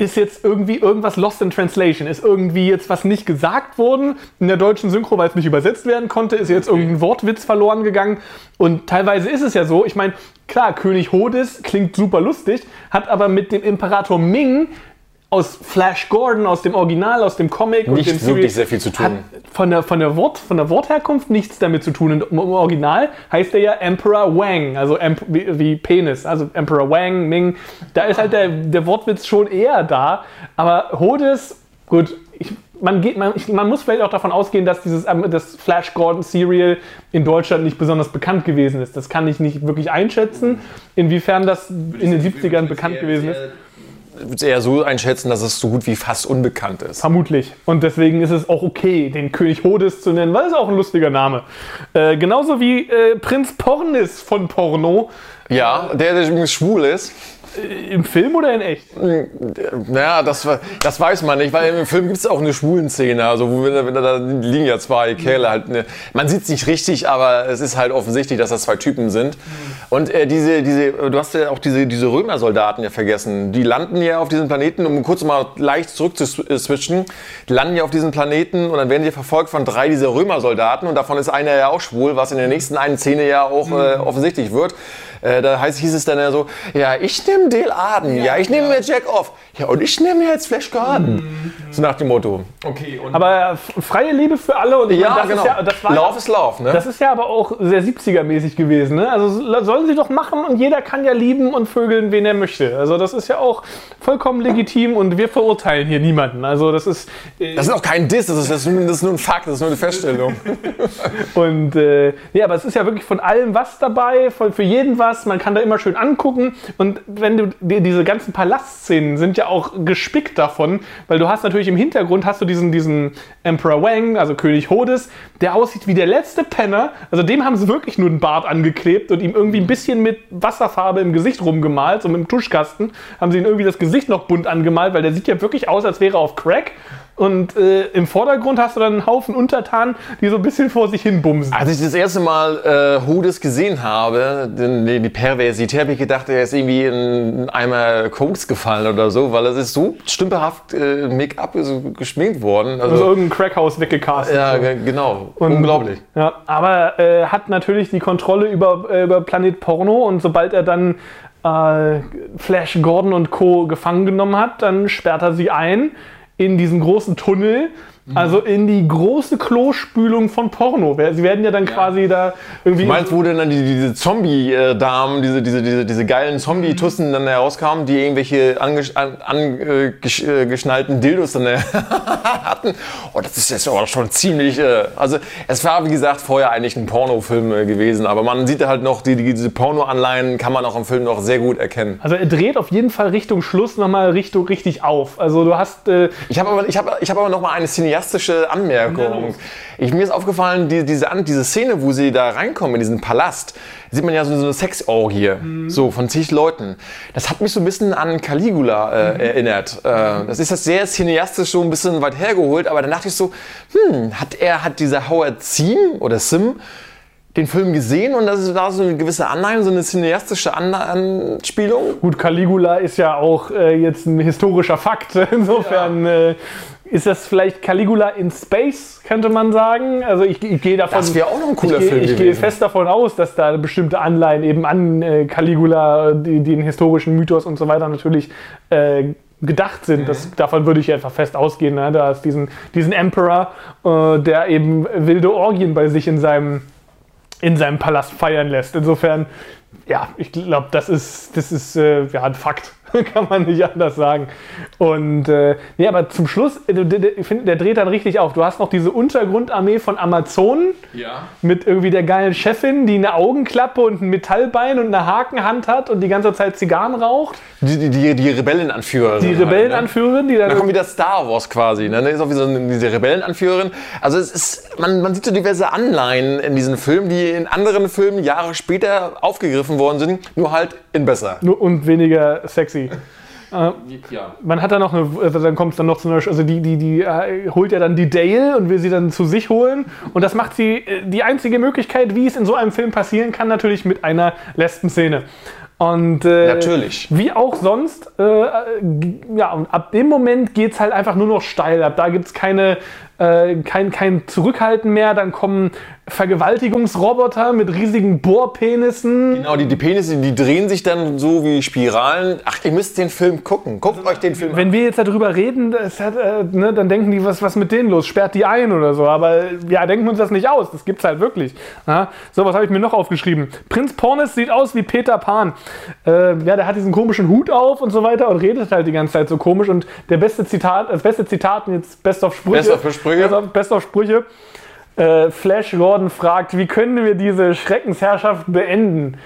A: ist jetzt irgendwie irgendwas lost in translation? Ist irgendwie jetzt was nicht gesagt worden in der deutschen Synchro, weil es nicht übersetzt werden konnte? Ist jetzt irgendein Wortwitz verloren gegangen? Und teilweise ist es ja so, ich meine, klar, König Hodis klingt super lustig, hat aber mit dem Imperator Ming aus Flash Gordon, aus dem Original, aus dem Comic
C: nicht
A: und dem
C: wirklich sehr viel zu tun. Hat
A: von der, von, der Wort, von der Wortherkunft nichts damit zu tun. Und Im Original heißt er ja Emperor Wang, also Emp wie, wie, Penis, also Emperor Wang, Ming. Da ist halt der, der Wortwitz schon eher da. Aber Hodes, gut, ich, man, geht, man, ich, man, muss vielleicht auch davon ausgehen, dass dieses ähm, das Flash Gordon Serial in Deutschland nicht besonders bekannt gewesen ist. Das kann ich nicht wirklich einschätzen, inwiefern das in den 70ern bekannt gewesen ist
C: eher so einschätzen, dass es so gut wie fast unbekannt ist.
A: Vermutlich. Und deswegen ist es auch okay, den König Hodes zu nennen, weil es auch ein lustiger Name. Äh, genauso wie äh, Prinz Pornis von Porno.
C: Ja, der, der übrigens schwul ist.
A: Im Film oder in echt?
C: Naja, das, das weiß man nicht, weil im Film gibt es auch eine schwulen Szene. Also, wo, wenn, wenn, da liegen ja zwei Kerle halt. Ne, man sieht es nicht richtig, aber es ist halt offensichtlich, dass das zwei Typen sind. Und äh, diese, diese, du hast ja auch diese, diese Römersoldaten ja vergessen. Die landen ja auf diesem Planeten, um kurz mal leicht zurück zu switchen. Die landen ja auf diesem Planeten und dann werden sie verfolgt von drei dieser Römersoldaten. Und davon ist einer ja auch schwul, was in der nächsten einen Szene ja auch äh, offensichtlich wird. Äh, da heißt, hieß es dann ja so, ja, ich nehme Dale Arden, ja, ja ich nehme mir Jack Off, ja, und ich nehme jetzt Flash Garden. Mhm. So nach dem Motto.
A: Okay. aber freie Liebe für alle und
C: ja, das genau. ist ja, das war, Love is Love, ne?
A: Das ist ja aber auch sehr 70er-mäßig gewesen, ne? Also sollen sie doch machen und jeder kann ja lieben und vögeln, wen er möchte. Also das ist ja auch vollkommen legitim und wir verurteilen hier niemanden. Also das ist.
C: Äh, das ist auch kein Diss, das ist, das ist, nur ein Fakt, das ist nur eine Feststellung.
A: und äh, ja, aber es ist ja wirklich von allem was dabei, für jeden was. Man kann da immer schön angucken. Und wenn wenn du die, diese ganzen Palastszenen sind ja auch gespickt davon, weil du hast natürlich im Hintergrund hast du diesen, diesen Emperor Wang, also König Hodes, der aussieht wie der letzte Penner. Also dem haben sie wirklich nur einen Bart angeklebt und ihm irgendwie ein bisschen mit Wasserfarbe im Gesicht rumgemalt, so mit dem Tuschkasten, haben sie ihm irgendwie das Gesicht noch bunt angemalt, weil der sieht ja wirklich aus, als wäre er auf Crack. Und äh, im Vordergrund hast du dann einen Haufen Untertanen, die so ein bisschen vor sich hin bumsen.
C: Als ich das erste Mal äh, Hodes gesehen habe, die, die Perversität, habe ich gedacht, er ist irgendwie in Eimer Koks gefallen oder so, weil es ist so stümperhaft äh, Make-up geschminkt worden.
A: Also,
C: Also,
A: irgendein Crackhaus weggecastet.
C: ja, genau.
A: Und-
C: Unglaublich.
A: Ja, aber äh, hat natürlich die Kontrolle über, äh, über Planet Porno und sobald er dann äh, Flash Gordon und Co. gefangen genommen hat, dann sperrt er sie ein in diesen großen Tunnel, also in die große Klospülung von Porno. Sie werden ja dann quasi da irgendwie.
C: Meinst du, wo denn dann die, diese Zombie-Damen, diese, diese, diese, diese geilen Zombie-Tussen dann herauskamen, die irgendwelche angeschnallten an, äh, äh, Dildos dann hatten? Oh, das ist jetzt aber schon ziemlich. Äh, also, es war, wie gesagt, vorher eigentlich ein Pornofilm äh, gewesen, aber man sieht halt noch, die, die, diese Porno-Anleihen kann man auch im Film noch sehr gut erkennen.
A: also er dreht auf jeden Fall Richtung Schluss nochmal Richtung richtig auf. Also du hast. Äh,
C: Ich habe aber, ich habe, ich habe aber noch mal eine cineastische Anmerkung. Ich, mir ist aufgefallen, die, diese, diese Szene, wo sie da reinkommen in diesen Palast, sieht man ja so, so eine Sexorgie, so von zig Leuten. Das hat mich so ein bisschen an Caligula äh, erinnert. Äh, das ist das sehr cineastisch so ein bisschen weit hergeholt, aber dann dachte ich so, hm, hat er, hat dieser Howard Sim oder Sim den Film gesehen und das war so eine gewisse Anleitung, so eine cineastische An Anspielung?
A: Gut, Caligula ist ja auch äh, jetzt ein historischer Fakt. Insofern äh, ist das vielleicht Caligula in Space, könnte man sagen. Also ich, ich gehe davon.
C: Das wäre auch noch ein cooler
A: ich,
C: Film
A: Ich gehe fest davon aus, dass da bestimmte Anleihen eben an äh, Caligula, die, den historischen Mythos und so weiter natürlich äh, gedacht sind. Das, davon würde ich einfach fest ausgehen. Ne? Da ist diesen, diesen Emperor, äh, der eben wilde Orgien bei sich in seinem in seinem Palast feiern lässt. Insofern, ja, ich glaube, das ist, das ist äh, ja, ein Fakt. Kann man nicht anders sagen. Und äh, nee, aber zum Schluss, äh, der, der, dreht dann richtig auf. Du hast noch diese Untergrundarmee von Amazonen
C: Ja.
A: mit irgendwie der geilen Chefin, die eine Augenklappe und ein Metallbein und eine Hakenhand hat und die ganze Zeit Zigarren raucht.
C: Die, die, die, die Rebellenanführerin.
A: Die
C: halt, ne?
A: Rebellenanführerin, die
C: Da
A: dann.
C: kommt wieder Star Wars quasi. Ne? Da ist auch wieder so eine, diese Rebellenanführerin. Also es ist, man, man sieht so diverse Anleihen in diesen Filmen, die in anderen Filmen Jahre später aufgegriffen worden sind, nur halt in besser.
A: Nur- und weniger sexy.
C: Ja.
A: Man hat da noch eine, also dann kommt es dann noch zu einer, also die, die, die äh, holt ja dann die Dale und will sie dann zu sich holen. Und das macht sie, äh, die einzige Möglichkeit, wie es in so einem Film passieren kann, natürlich mit einer Lesben-Szene. Und äh,
C: Natürlich.
A: wie auch sonst, äh, äh, ja, und ab dem Moment geht es halt einfach nur noch steil. Ab da gibt es keine, äh, kein, kein Zurückhalten mehr. Dann kommen Vergewaltigungsroboter mit riesigen Bohrpenissen.
C: Genau, die, die Penisse, die drehen sich dann so wie Spiralen. Ach, ihr müsst den Film gucken. Guckt euch den Film an.
A: Wenn wir jetzt darüber reden, das hat, äh, ne, dann denken die, was, was mit denen los? Sperrt die ein oder so. Aber ja, denken wir uns das nicht aus. Das gibt's halt wirklich. Ja? So, was habe ich mir noch aufgeschrieben? Prinz Pornis sieht aus wie Peter Pan. Äh, ja, der hat diesen komischen Hut auf und so weiter und redet halt die ganze Zeit so komisch. Und der beste Zitat, das beste Zitat, jetzt Best of Sprüche.
C: Best of Sprüche.
A: Best of, Best of Sprüche. Äh, Flash Gordon fragt, wie können wir diese Schreckensherrschaft beenden?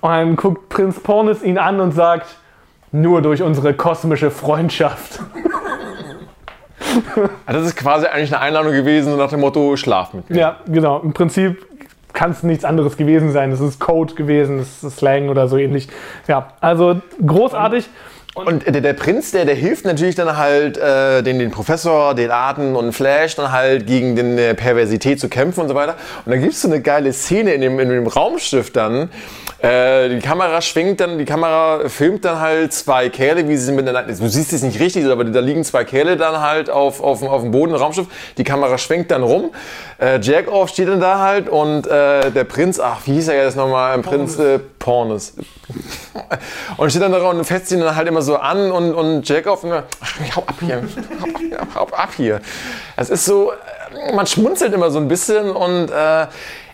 A: Und dann guckt Prinz Pornis ihn an und sagt, nur durch unsere kosmische Freundschaft.
C: Also das ist quasi eigentlich eine Einladung gewesen nach dem Motto, schlaf mit mir.
A: Ja, genau. Im Prinzip kann es nichts anderes gewesen sein. Es ist Code gewesen, es ist Slang oder so ähnlich. Ja, also großartig.
C: Und der, der Prinz, der, der hilft natürlich dann halt äh, den, den Professor, den Arten und Flash dann halt gegen den äh, Perversität zu kämpfen und so weiter. Und dann gibt es so eine geile Szene in dem, in dem Raumschiff dann. Äh, die Kamera schwingt dann, die Kamera filmt dann halt zwei Kerle, wie sie miteinander. Du siehst es nicht richtig, aber da liegen zwei Kerle dann halt auf, auf, auf dem Boden im Raumschiff. Die Kamera schwenkt dann rum. Äh, Jack-Off steht dann da halt und äh, der Prinz, ach, wie hieß er jetzt nochmal? Ein Prinz äh, Pornes. und steht dann da und fetzt ihn dann halt immer so an und, und Jacob, ach, hau ab hier, hau, ab- ja, hau ab hier. Es ist so, äh, man schmunzelt immer so ein bisschen und äh,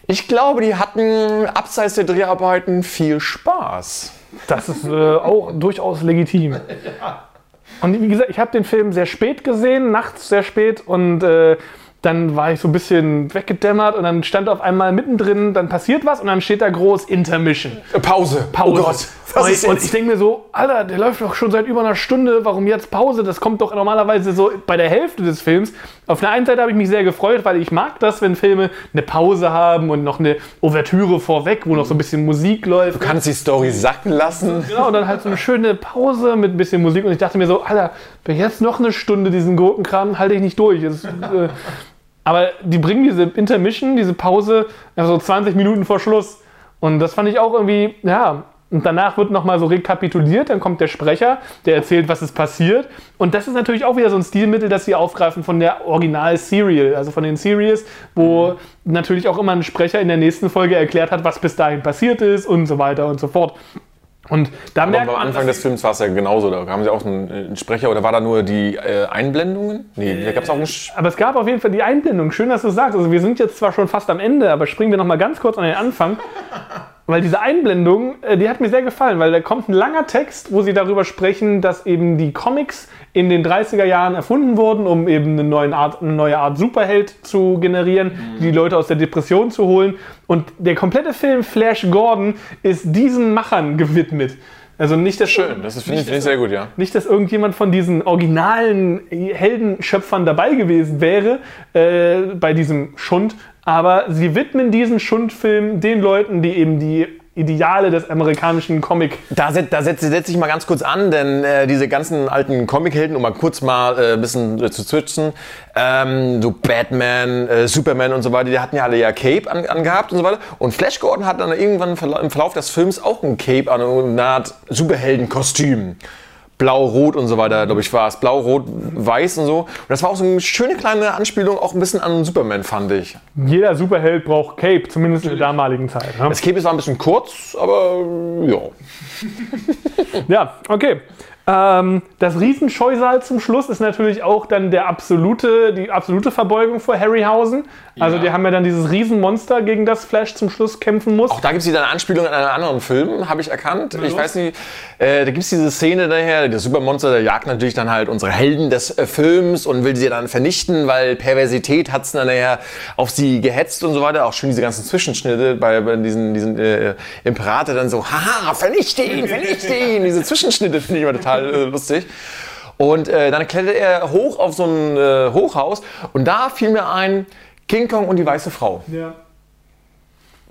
C: ich glaube, die hatten abseits der Dreharbeiten viel Spaß.
A: Das ist äh, auch durchaus legitim. Und wie gesagt, ich habe den Film sehr spät gesehen, nachts sehr spät und äh, dann war ich so ein bisschen weggedämmert und dann stand auf einmal mittendrin, dann passiert was und dann steht da groß Intermission.
C: Pause.
A: Pause.
C: Oh Gott.
A: und ich, und ich denke mir so, Alter, der läuft doch schon seit über einer Stunde, warum jetzt Pause? Das kommt doch normalerweise so bei der Hälfte des Films. Auf der einen Seite habe ich mich sehr gefreut, weil ich mag das, wenn Filme eine Pause haben und noch eine Ouvertüre vorweg, wo noch so ein bisschen Musik läuft.
C: Du kannst die Story sacken lassen.
A: Genau, und dann halt so eine schöne Pause mit ein bisschen Musik. Und ich dachte mir so, Alter, wenn jetzt noch eine Stunde diesen Gurkenkram halte ich nicht durch. Das, äh, aber die bringen diese Intermission, diese Pause, so 20 Minuten vor Schluss. Und das fand ich auch irgendwie, ja. Und danach wird nochmal so rekapituliert, dann kommt der Sprecher, der erzählt, was ist passiert. Und das ist natürlich auch wieder so ein Stilmittel, das sie aufgreifen von der Original-Serial, also von den Series, wo mhm. natürlich auch immer ein Sprecher in der nächsten Folge erklärt hat, was bis dahin passiert ist und so weiter und so fort. Und da
C: Aber am Anfang des Films war es ja genauso. Da haben sie auch einen, einen Sprecher oder war da nur die äh, Einblendungen? Nee, da gab es auch einen. Sch
A: Aber es gab auf jeden Fall die Einblendung. Schön, dass du es sagst. Also wir sind jetzt zwar schon fast am Ende, aber springen wir noch mal ganz kurz an den Anfang. Weil diese Einblendung, äh, die hat mir sehr gefallen, weil da kommt ein langer Text, wo sie darüber sprechen, dass eben die Comics in den 30er Jahren erfunden wurden, um eben eine neue Art, eine neue Art Superheld zu generieren, die Leute aus der Depression zu holen. Und der komplette Film Flash Gordon ist diesen Machern gewidmet. Also nicht, dass
C: Schön, das ist- finde ich, finde ich sehr gut, ja.
A: nicht, dass irgendjemand von diesen originalen Heldenschöpfern dabei gewesen wäre äh, bei diesem Schund, aber sie widmen diesen Schundfilm den Leuten, die eben die Ideale des amerikanischen Comic.
C: Da, set, da setze setz ich mal ganz kurz an, denn äh, diese ganzen alten Comichelden, um mal kurz mal äh, ein bisschen äh, zu switchen, ähm, so Batman, äh, Superman und so weiter, die hatten ja alle ja Cape an, angehabt und so weiter. Und Flash Gordon hat dann irgendwann im Verla- im Verlauf des Films auch ein Cape an, eine Art Superheldenkostüm. Blau-Rot und so weiter, glaube ich, war es. Blau-Rot-Weiß und so. Und das war auch so eine schöne kleine Anspielung, auch ein bisschen an Superman, fand ich.
A: Jeder Superheld braucht Cape, zumindest in der damaligen Zeit. Ne?
C: Das Cape ist zwar ein bisschen kurz, aber ja.
A: Ja, okay. Ähm, das Riesenscheusal zum Schluss ist natürlich auch dann der absolute, die absolute Verbeugung vor Harryhausen. Also
C: Ja.
A: die haben ja dann dieses Riesenmonster, gegen das Flash zum Schluss kämpfen muss.
C: Auch da gibt es wieder eine Anspielung an einen anderen Film, habe ich erkannt. Ich weiß nicht, äh, da gibt es diese Szene daher, der Supermonster, der jagt natürlich dann halt unsere Helden des äh, Films und will sie dann vernichten, weil Perversität hat es dann nachher auf sie gehetzt und so weiter. Auch schön diese ganzen Zwischenschnitte bei, bei diesen, diesen äh, Imperator dann so, haha, vernichte ihn, vernichte ihn. diese Zwischenschnitte finde ich immer total äh, lustig. Und äh, dann klettert er hoch auf so ein äh, Hochhaus und da fiel mir ein, King Kong und die weiße Frau.
A: Ja.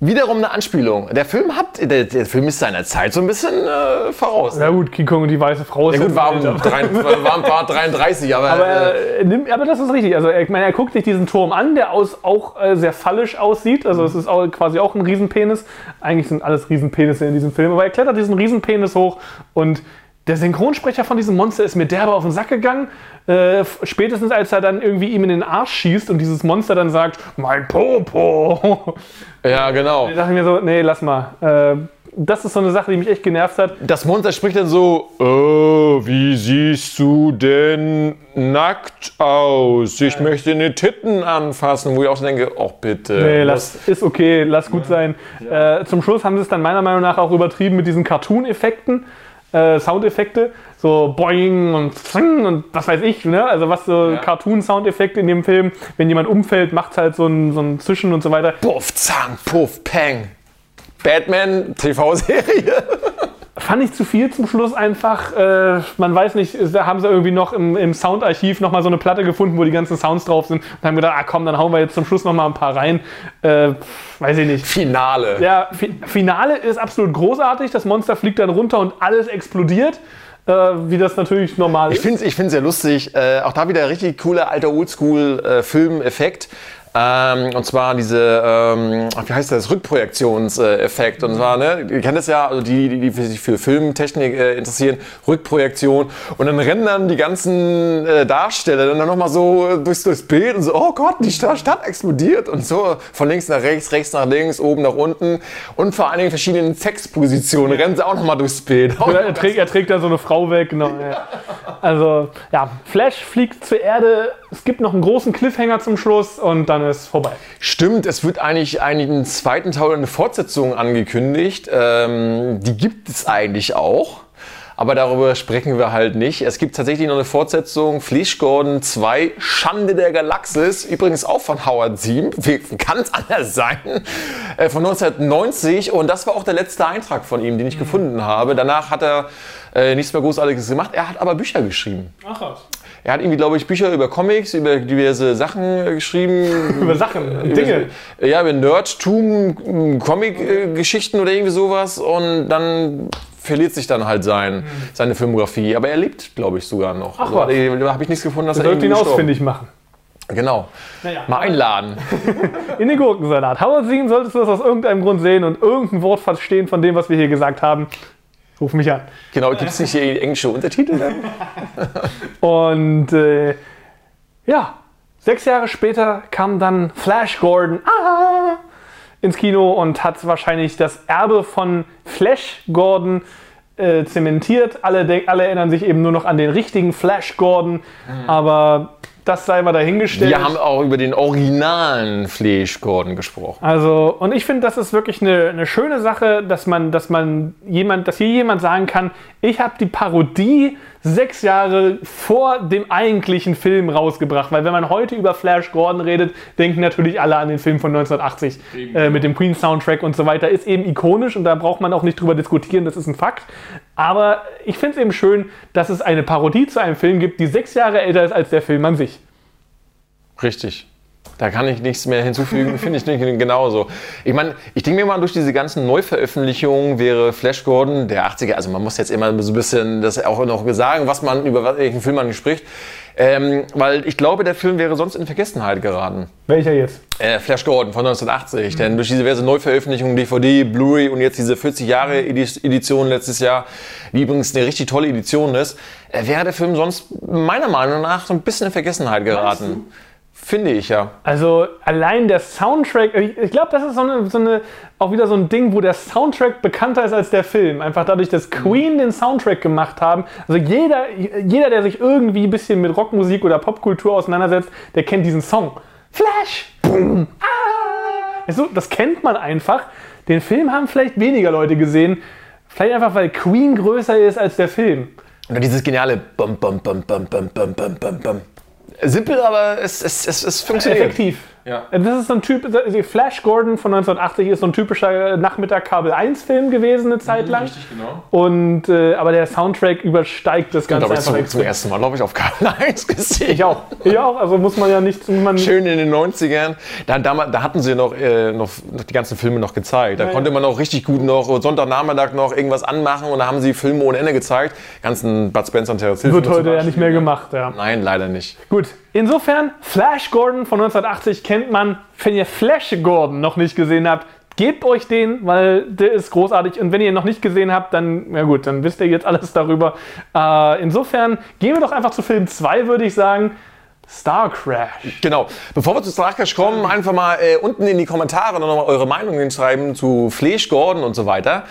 C: Wiederum eine Anspielung. Der Film hat, der, der Film ist seiner Zeit so ein bisschen äh, voraus.
A: Ja gut, King Kong und die weiße Frau ist
C: Ja gut, war, um drei, war, war 33, aber,
A: Aber,
C: äh,
A: äh, nimm- aber das ist richtig. Also ich meine, er guckt sich diesen Turm an, der aus, auch äh, sehr fallisch aussieht. Also es ist auch quasi auch ein Riesenpenis. Eigentlich sind alles Riesenpenisse in diesem Film. Aber er klettert diesen Riesenpenis hoch und der Synchronsprecher von diesem Monster ist mir derbe auf den Sack gegangen. Äh, spätestens als er dann irgendwie ihm in den Arsch schießt und dieses Monster dann sagt, mein Popo.
C: ja genau.
A: Da dachte ich mir so, nee, lass mal. Äh, das ist so eine Sache, die mich echt genervt hat.
C: Das Monster spricht dann so, oh, wie siehst du denn nackt aus? Ich möchte eine Titten anfassen, wo ich auch so denke, oh bitte.
A: Nee, lass, ist okay, lass gut sein. Äh, zum Schluss haben sie es dann meiner Meinung nach auch übertrieben mit diesen Cartoon-Effekten, äh, Soundeffekte, so Boing und Zing und was weiß ich, ne? Also was so
C: Ja.
A: Cartoon-Soundeffekte in dem Film, wenn jemand umfällt, macht halt so ein, so ein Zischen und so weiter.
C: Puff, Zang, Puff, Peng. Batman, TV-Serie.
A: Fand ich zu viel zum Schluss einfach. Äh, man weiß nicht, da haben sie irgendwie noch im, im Soundarchiv noch mal so eine Platte gefunden, wo die ganzen Sounds drauf sind und haben gedacht, ah komm, dann hauen wir jetzt zum Schluss noch mal ein paar rein. Äh, weiß ich nicht.
C: Finale.
A: Ja, Fi- Finale ist absolut großartig. Das Monster fliegt dann runter und alles explodiert. Äh, wie das natürlich normal
C: Ich
A: ist.
C: finde es ich sehr lustig. Äh, auch da wieder richtig cooler alter Oldschool-Filmeffekt. Ähm, und zwar diese, ähm, wie heißt das, Rückprojektionseffekt. Und zwar, ne, ihr kennt das ja, also die, die, die sich für Filmtechnik äh, interessieren, Rückprojektion. Und dann rennen dann die ganzen äh, Darsteller dann nochmal so durchs, durchs Bild und so, oh Gott, die Stadt, explodiert. Und so von links nach rechts, rechts nach links, oben nach unten. Und vor allen Dingen verschiedenen Sexpositionen rennen sie auch nochmal durchs Bild.
A: Oder er, trägt, er trägt da so eine Frau weg. Genau, ja. Also, ja, Flash fliegt zur Erde. Es gibt noch einen großen Cliffhanger zum Schluss und dann ist vorbei.
C: Stimmt, es wird eigentlich, einen zweiten Teil oder eine Fortsetzung angekündigt. Ähm, die gibt es eigentlich auch. aber darüber sprechen wir halt nicht. Es gibt tatsächlich noch eine Fortsetzung, Flash Gordon 2, Schande der Galaxis, übrigens auch von Howard Ziem, wie kann es anders sein, äh, von 1990 und das war auch der letzte Eintrag von ihm, den ich mhm. gefunden habe. Danach hat er äh, nichts mehr Großartiges gemacht, er hat aber Bücher geschrieben. Ach was. Er hat irgendwie, glaube ich, Bücher über Comics, über diverse Sachen äh, geschrieben.
A: über Sachen, Dinge.
C: Über, ja, über Nerdtum, Comic-Geschichten oder irgendwie sowas. Und dann verliert sich dann halt sein, mhm. seine Filmografie. Aber er lebt, glaube ich, sogar noch.
A: Ach was.
C: Also, da habe ich nichts gefunden, dass
A: er sollte ihn ausfindig machen.
C: Genau. Naja. Mal einladen.
A: In den Gurkensalat. Howard Seen solltest du das aus irgendeinem Grund sehen und irgendein Wort verstehen von dem, was wir hier gesagt haben. Ruf mich an.
C: Genau, gibt es nicht hier englische Untertitel dann?
A: und äh, ja, sechs Jahre später kam dann Flash Gordon ah, ins Kino und hat wahrscheinlich das Erbe von Flash Gordon äh, zementiert. Alle, alle erinnern sich eben nur noch an den richtigen Flash Gordon, mhm. aber das sei mal dahingestellt.
C: Wir haben auch über den originalen Flash Gordon gesprochen.
A: Also, und ich finde, das ist wirklich eine, eine, schöne Sache, dass man, dass man jemand, dass hier jemand sagen kann, ich habe die Parodie sechs Jahre vor dem eigentlichen Film rausgebracht. Weil wenn man heute über Flash Gordon redet, denken natürlich alle an den Film von 1980 äh, mit dem Queen Soundtrack und so weiter. Ist eben ikonisch und da braucht man auch nicht drüber diskutieren, das ist ein Fakt. Aber ich finde es eben schön, dass es eine Parodie zu einem Film gibt, die sechs Jahre älter ist als der Film an sich.
C: Richtig. Da kann ich nichts mehr hinzufügen, finde ich genauso. Ich meine, ich denke mir mal, durch diese ganzen Neuveröffentlichungen wäre Flash Gordon der 80er, also man muss jetzt immer so ein bisschen das auch noch sagen, was man über welchen Film man spricht. Ähm, weil ich glaube, der Film wäre sonst in Vergessenheit geraten.
A: Welcher jetzt?
C: Äh, Flash Gordon von 1980. Mhm. Denn durch diese diverse Neuveröffentlichungen, DVD, Blu-ray und jetzt diese 40 Jahre Edition letztes Jahr, die übrigens eine richtig tolle Edition ist, äh, wäre der Film sonst meiner Meinung nach so ein bisschen in Vergessenheit geraten. Finde ich ja.
A: Also allein der Soundtrack, ich, glaube, das ist so eine, so eine, auch wieder so ein Ding, wo der Soundtrack bekannter ist als der Film. Einfach dadurch, dass Queen den Soundtrack gemacht haben. Also jeder, jeder, der sich irgendwie ein bisschen mit Rockmusik oder Popkultur auseinandersetzt, der kennt diesen Song. Flash! Boom! Ah! Also, das kennt man einfach. Den Film haben vielleicht weniger Leute gesehen. Vielleicht einfach, weil Queen größer ist als der Film.
C: Oder dieses geniale Bum, Bum, Bum, Bum, Bum, Bum, Bum, Bum, Bum. Simpel, aber es, es, es, es funktioniert.
A: Effektiv. Ja. Das ist so ein Typ, Flash Gordon von 1980 ist so ein typischer Nachmittag Kabel 1 Film gewesen eine Zeit mhm, lang. Richtig, genau. Und, äh, aber der Soundtrack übersteigt das Ganze
C: einfach. Ich zum, zum ersten Mal, glaube ich, auf Kabel 1 gesehen.
A: Ich auch. Ich auch, also muss man ja nicht. Man
C: Schön in den 90ern. Da, da, da hatten sie noch, äh, noch, die ganzen Filme noch gezeigt. Da ja, konnte man auch richtig gut noch Sonntagnachmittag noch irgendwas anmachen und da haben sie Filme ohne Ende gezeigt. Ganzen Bud Spencer und Terence
A: Hill. Wird heute ja nicht mehr gemacht, ja.
C: Nein, leider nicht.
A: Gut. Insofern, Flash Gordon von 1980 kennt man. Wenn ihr Flash Gordon noch nicht gesehen habt, gebt euch den, weil der ist großartig. Und wenn ihr ihn noch nicht gesehen habt, dann, ja gut, dann wisst ihr jetzt alles darüber. Äh, insofern gehen wir doch einfach zu Film 2, würde ich sagen. Star Crash.
C: Genau. Bevor wir zu Star Crash kommen, einfach mal äh, unten in die Kommentare nochmal eure Meinungen schreiben zu Flash Gordon und so weiter.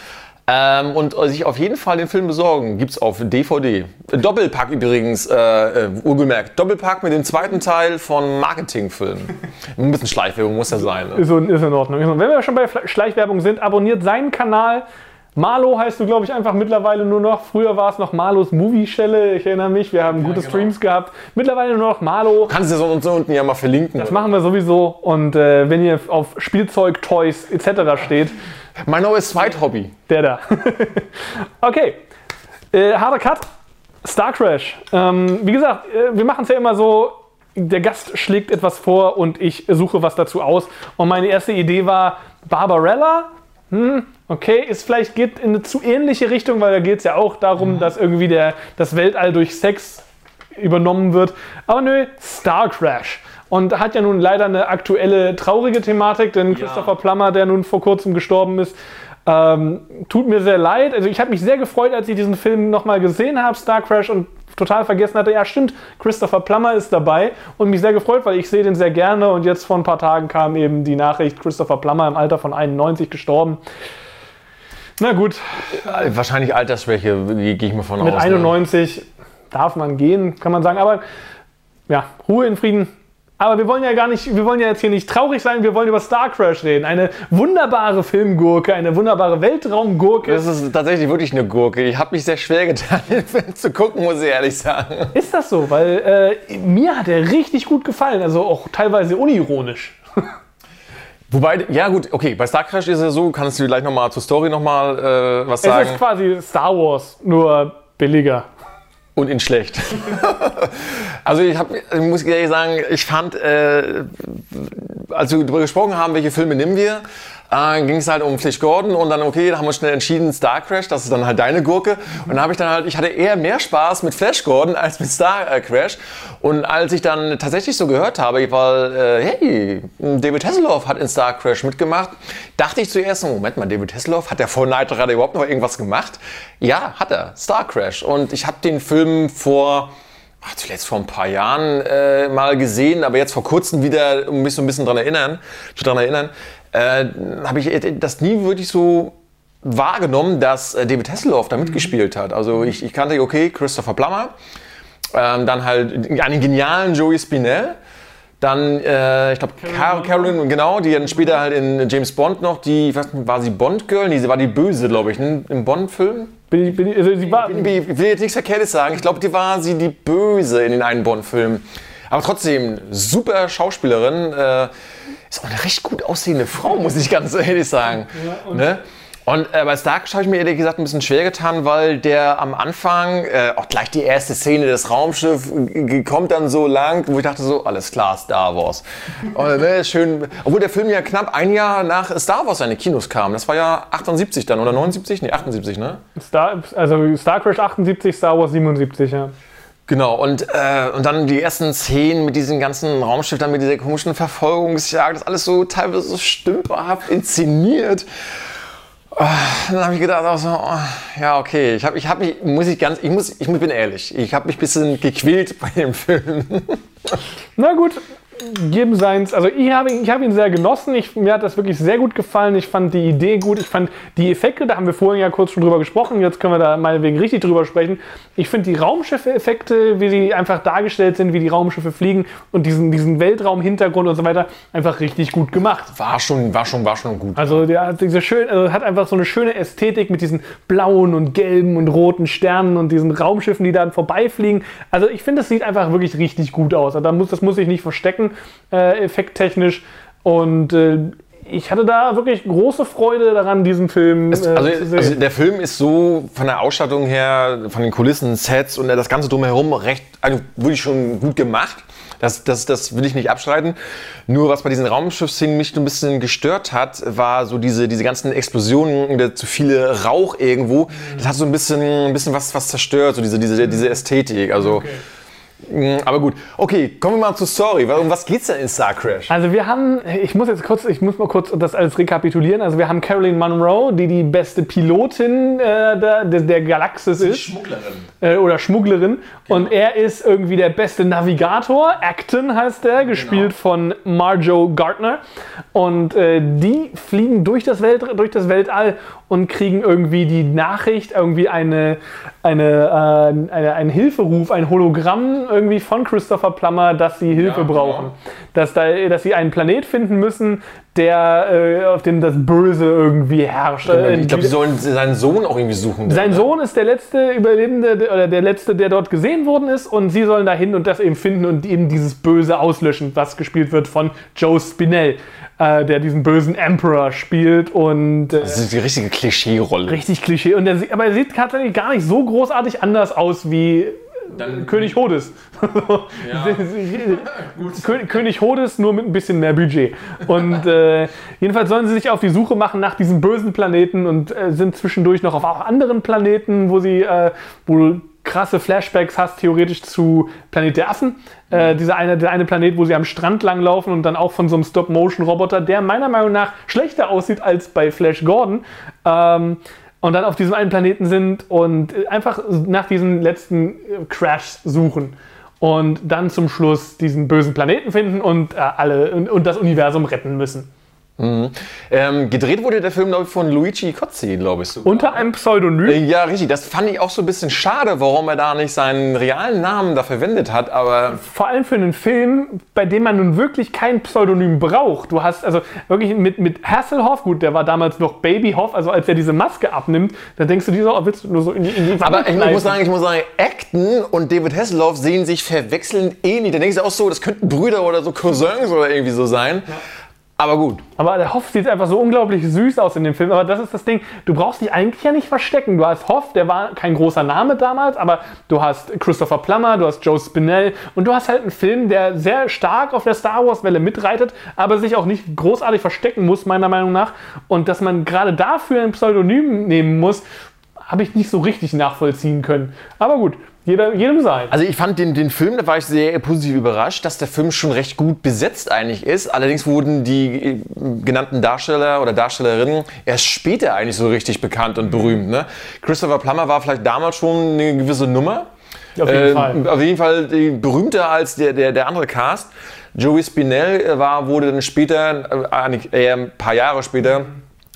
C: Ähm, und sich auf jeden Fall den Film besorgen. Gibt es auf DVD. Doppelpack übrigens, äh, äh, urgemerkt. Doppelpack mit dem zweiten Teil von Marketingfilmen. Ein bisschen Schleichwerbung muss ja sein. Ne?
A: Ist, ist in Ordnung. Wenn wir schon bei Schleichwerbung sind, abonniert seinen Kanal. Marlo heißt du, glaube ich, einfach mittlerweile nur noch. Früher war es noch Marlos Movie-Schelle. Ich erinnere mich, wir haben ja, gute genau. Streams gehabt. Mittlerweile nur noch Marlo.
C: Kannst du so unten, unten ja mal verlinken.
A: Das oder? machen wir sowieso. Und äh, wenn ihr auf Spielzeug, Toys etc. steht,
C: mein neues Zweit-Hobby.
A: Der da. okay. Äh, harter Cut. Star Crash. Ähm, wie gesagt, äh, wir machen es ja immer so, der Gast schlägt etwas vor und ich suche was dazu aus. Und meine erste Idee war Barbarella. Hm, okay, ist vielleicht geht in eine zu ähnliche Richtung, weil da geht es ja auch darum, mhm. dass irgendwie der, das Weltall durch Sex übernommen wird. Aber nö, Star Crash und hat ja nun leider eine aktuelle traurige Thematik, denn Christopher Plummer, der nun vor kurzem gestorben ist, ähm, tut mir sehr leid. Also ich habe mich sehr gefreut, als ich diesen Film nochmal gesehen habe, Star Crash, und total vergessen hatte, ja stimmt, Christopher Plummer ist dabei und mich sehr gefreut, weil ich sehe den sehr gerne und jetzt vor ein paar Tagen kam eben die Nachricht, Christopher Plummer im Alter von 91 gestorben. Na gut.
C: Wahrscheinlich Altersschwäche, gehe ich mal von
A: Mit aus. Mit 91 ne? darf man gehen, kann man sagen, aber ja, Ruhe in Frieden, Aber wir wollen ja gar nicht, wir wollen ja jetzt hier nicht traurig sein, wir wollen über Star Crash reden. Eine wunderbare Filmgurke, eine wunderbare Weltraumgurke.
C: Das ist tatsächlich wirklich eine Gurke. Ich habe mich sehr schwer getan, den Film zu gucken, muss ich ehrlich sagen.
A: Ist das so? Weil äh, mir hat er richtig gut gefallen, also auch teilweise unironisch.
C: Wobei, ja gut, okay, bei Star Crash ist es so, kannst du gleich nochmal zur Story nochmal äh, was sagen?
A: Es ist quasi Star Wars, nur billiger.
C: Und in schlecht. also ich, hab, ich muss ehrlich sagen, ich fand, äh, als wir darüber gesprochen haben, welche Filme nehmen wir, äh, ging es halt um Flash Gordon und dann, okay, da haben wir schnell entschieden, Star Crash, das ist dann halt deine Gurke. Und dann habe ich dann halt, ich hatte eher mehr Spaß mit Flash Gordon als mit Star äh, Crash. Und als ich dann tatsächlich so gehört habe, weil, äh, hey, David Hasselhoff hat in Star Crash mitgemacht, dachte ich zuerst, Moment mal, David Hasselhoff, hat der vor Night Rider überhaupt noch irgendwas gemacht? Ja, hat er, Star Crash. Und ich habe den Film vor ach, zuletzt vor ein paar Jahren äh, mal gesehen, aber jetzt vor kurzem wieder, um mich so ein bisschen daran erinnern, daran erinnern, äh, habe ich das nie wirklich so wahrgenommen, dass äh, David Hasselhoff da mitgespielt hat. Also ich, ich kannte, okay, Christopher Plummer, ähm, dann halt einen genialen Joey Spinell, dann, äh, ich glaube, Car Carolyn, genau, die dann später halt in James Bond noch, die, ich weiß nicht, war sie Bond-Girl? Nee, sie war die Böse, glaube ich, ne? im Bond-Film.
A: Bin ich, bin ich, also sie war,
C: Ich will jetzt nichts Verkehrtes sagen, ich glaube, die war sie die Böse in den einen Bond-Filmen. Aber trotzdem, super Schauspielerin. Äh, ist auch eine recht gut aussehende Frau, muss ich ganz ehrlich sagen. Ja, und ne? Und äh, bei Stark habe ich mir ehrlich gesagt ein bisschen schwer getan, weil der am Anfang, äh, auch gleich die erste Szene des Raumschiffs, kommt dann so lang, wo ich dachte so, alles klar, Star Wars. Und, ne, schön, obwohl der Film ja knapp ein Jahr nach Star Wars in die Kinos kam. Das war ja 78 dann oder 79? Nee, 78, ne?
A: Star, also Star Crash 78, Star Wars 77, ja.
C: Genau, und, äh, und dann die ersten Szenen mit diesem ganzen Raumschiff, dann mit dieser komischen Verfolgungsjagd, das alles so teilweise so stümperhaft inszeniert. Oh, dann habe ich gedacht, auch so, oh, ja, okay, ich habe ich hab mich, muss ich ganz, ich, muss, ich bin ehrlich, ich habe mich ein bisschen gequält bei dem Film.
A: Na gut, jedem seins. Also ich habe ich hab ihn sehr genossen. Ich, mir hat das wirklich sehr gut gefallen. Ich fand die Idee gut. Ich fand die Effekte, da haben wir vorhin ja kurz schon drüber gesprochen. Jetzt können wir da meinetwegen richtig drüber sprechen. Ich finde die Raumschiffe-Effekte, wie sie einfach dargestellt sind, wie die Raumschiffe fliegen und diesen, diesen Weltraumhintergrund und so weiter, einfach richtig gut gemacht.
C: War schon, war schon, war schon gut.
A: Also der hat diese schön, also hat einfach so eine schöne Ästhetik mit diesen blauen und gelben und roten Sternen und diesen Raumschiffen, die dann vorbeifliegen. Also ich finde, es sieht einfach wirklich richtig gut aus. Also da muss, das muss ich nicht verstecken äh, effekttechnisch. Und äh, ich hatte da wirklich große Freude daran, diesen Film
C: es, also, zu sehen. Also der Film ist so von der Ausstattung her, von den Kulissen, Sets und das Ganze drumherum recht, also wirklich schon gut gemacht. Das, das, das will ich nicht abstreiten. Nur was bei diesen Raumschiffsszenen mich ein bisschen gestört hat, war so diese, diese ganzen Explosionen, zu viele Rauch irgendwo. Das hat so ein bisschen, ein bisschen was, was zerstört, so diese, diese, diese Ästhetik. Also okay. Mm, aber gut. Okay, kommen wir mal zur Story. Um was geht's denn in Star Crash?
A: Also wir haben, ich muss jetzt kurz, ich muss mal kurz das alles rekapitulieren. Also wir haben Caroline Monroe, die die beste Pilotin äh, der, der Galaxis ist.
C: Schmugglerin.
A: Äh, oder Schmugglerin. Genau. Und er ist irgendwie der beste Navigator. Acton heißt er, gespielt genau. von Marjo Gardner. Und äh, die fliegen durch das, Welt, durch das Weltall und kriegen irgendwie die Nachricht, irgendwie eine, eine, äh, eine, ein Hilferuf, ein Hologramm irgendwie von Christopher Plummer, dass sie Hilfe ja, brauchen. Dass, da, dass sie einen Planet finden müssen, der, äh, auf dem das Böse irgendwie herrscht.
C: ich glaube, sie sollen seinen Sohn auch irgendwie suchen.
A: Sein Sohn ist der letzte Überlebende oder der letzte, der dort gesehen worden ist und sie sollen dahin und das eben finden und eben dieses Böse auslöschen, was gespielt wird von Joe Spinell äh, der diesen bösen Emperor spielt. Und,
C: äh, das ist die richtige Klischee-Rolle.
A: Richtig Klischee. Und der, aber er sieht tatsächlich gar nicht so großartig anders aus wie dann König Hodes. Ja. König Hodes nur mit ein bisschen mehr Budget. Und äh, jedenfalls sollen sie sich auf die Suche machen nach diesem bösen Planeten und äh, sind zwischendurch noch auf auch anderen Planeten, wo sie äh, wo krasse Flashbacks hast, theoretisch zu Planet der Affen. Äh, dieser eine, der eine Planet, wo sie am Strand langlaufen und dann auch von so einem Stop-Motion-Roboter, der meiner Meinung nach schlechter aussieht als bei Flash Gordon. Ähm, und dann auf diesem einen Planeten sind und einfach nach diesen letzten äh, Crashs suchen. Und dann zum Schluss diesen bösen Planeten finden und äh, alle und, und das Universum retten müssen.
C: Ähm, gedreht wurde der Film, glaube ich, von Luigi Cozzi, glaube ich. sogar.
A: Unter einem Pseudonym.
C: Äh, Ja, richtig. Das fand ich auch so ein bisschen schade, warum er da nicht seinen realen Namen da verwendet hat. Aber
A: Vor allem für einen Film, bei dem man nun wirklich kein Pseudonym braucht. Du hast also wirklich mit, mit Hasselhoff, gut, der war damals noch Baby Hoff, also als er diese Maske abnimmt, dann denkst du dir so, oh, willst du nur so in die, in die
C: Aber ich
A: kneifen?
C: muss sagen, ich muss sagen, Acton und David Hasselhoff sehen sich verwechselnd ähnlich. Da denkst du auch so, das könnten Brüder oder so Cousins oder irgendwie so sein. Aber gut.
A: Aber der Hoff sieht einfach so unglaublich süß aus in dem Film. Aber das ist das Ding, du brauchst dich eigentlich ja nicht verstecken. Du hast Hoff, der war kein großer Name damals, aber du hast Christopher Plummer, du hast Joe Spinell und du hast halt einen Film, der sehr stark auf der Star Wars-Welle mitreitet, aber sich auch nicht großartig verstecken muss, meiner Meinung nach. Und dass man gerade dafür ein Pseudonym nehmen muss, habe ich nicht so richtig nachvollziehen können. Aber gut, jeder, jedem sein.
C: Also ich fand den, den Film, da war ich sehr positiv überrascht, dass der Film schon recht gut besetzt eigentlich ist. Allerdings wurden die äh, genannten Darsteller oder Darstellerinnen erst später eigentlich so richtig bekannt und berühmt. Ne? Christopher Plummer war vielleicht damals schon eine gewisse Nummer.
A: Auf jeden
C: Äh,
A: Fall.
C: Auf jeden Fall äh, berühmter als der, der, der andere Cast. Joey Spinell äh, war, wurde dann später, äh, ein paar Jahre später,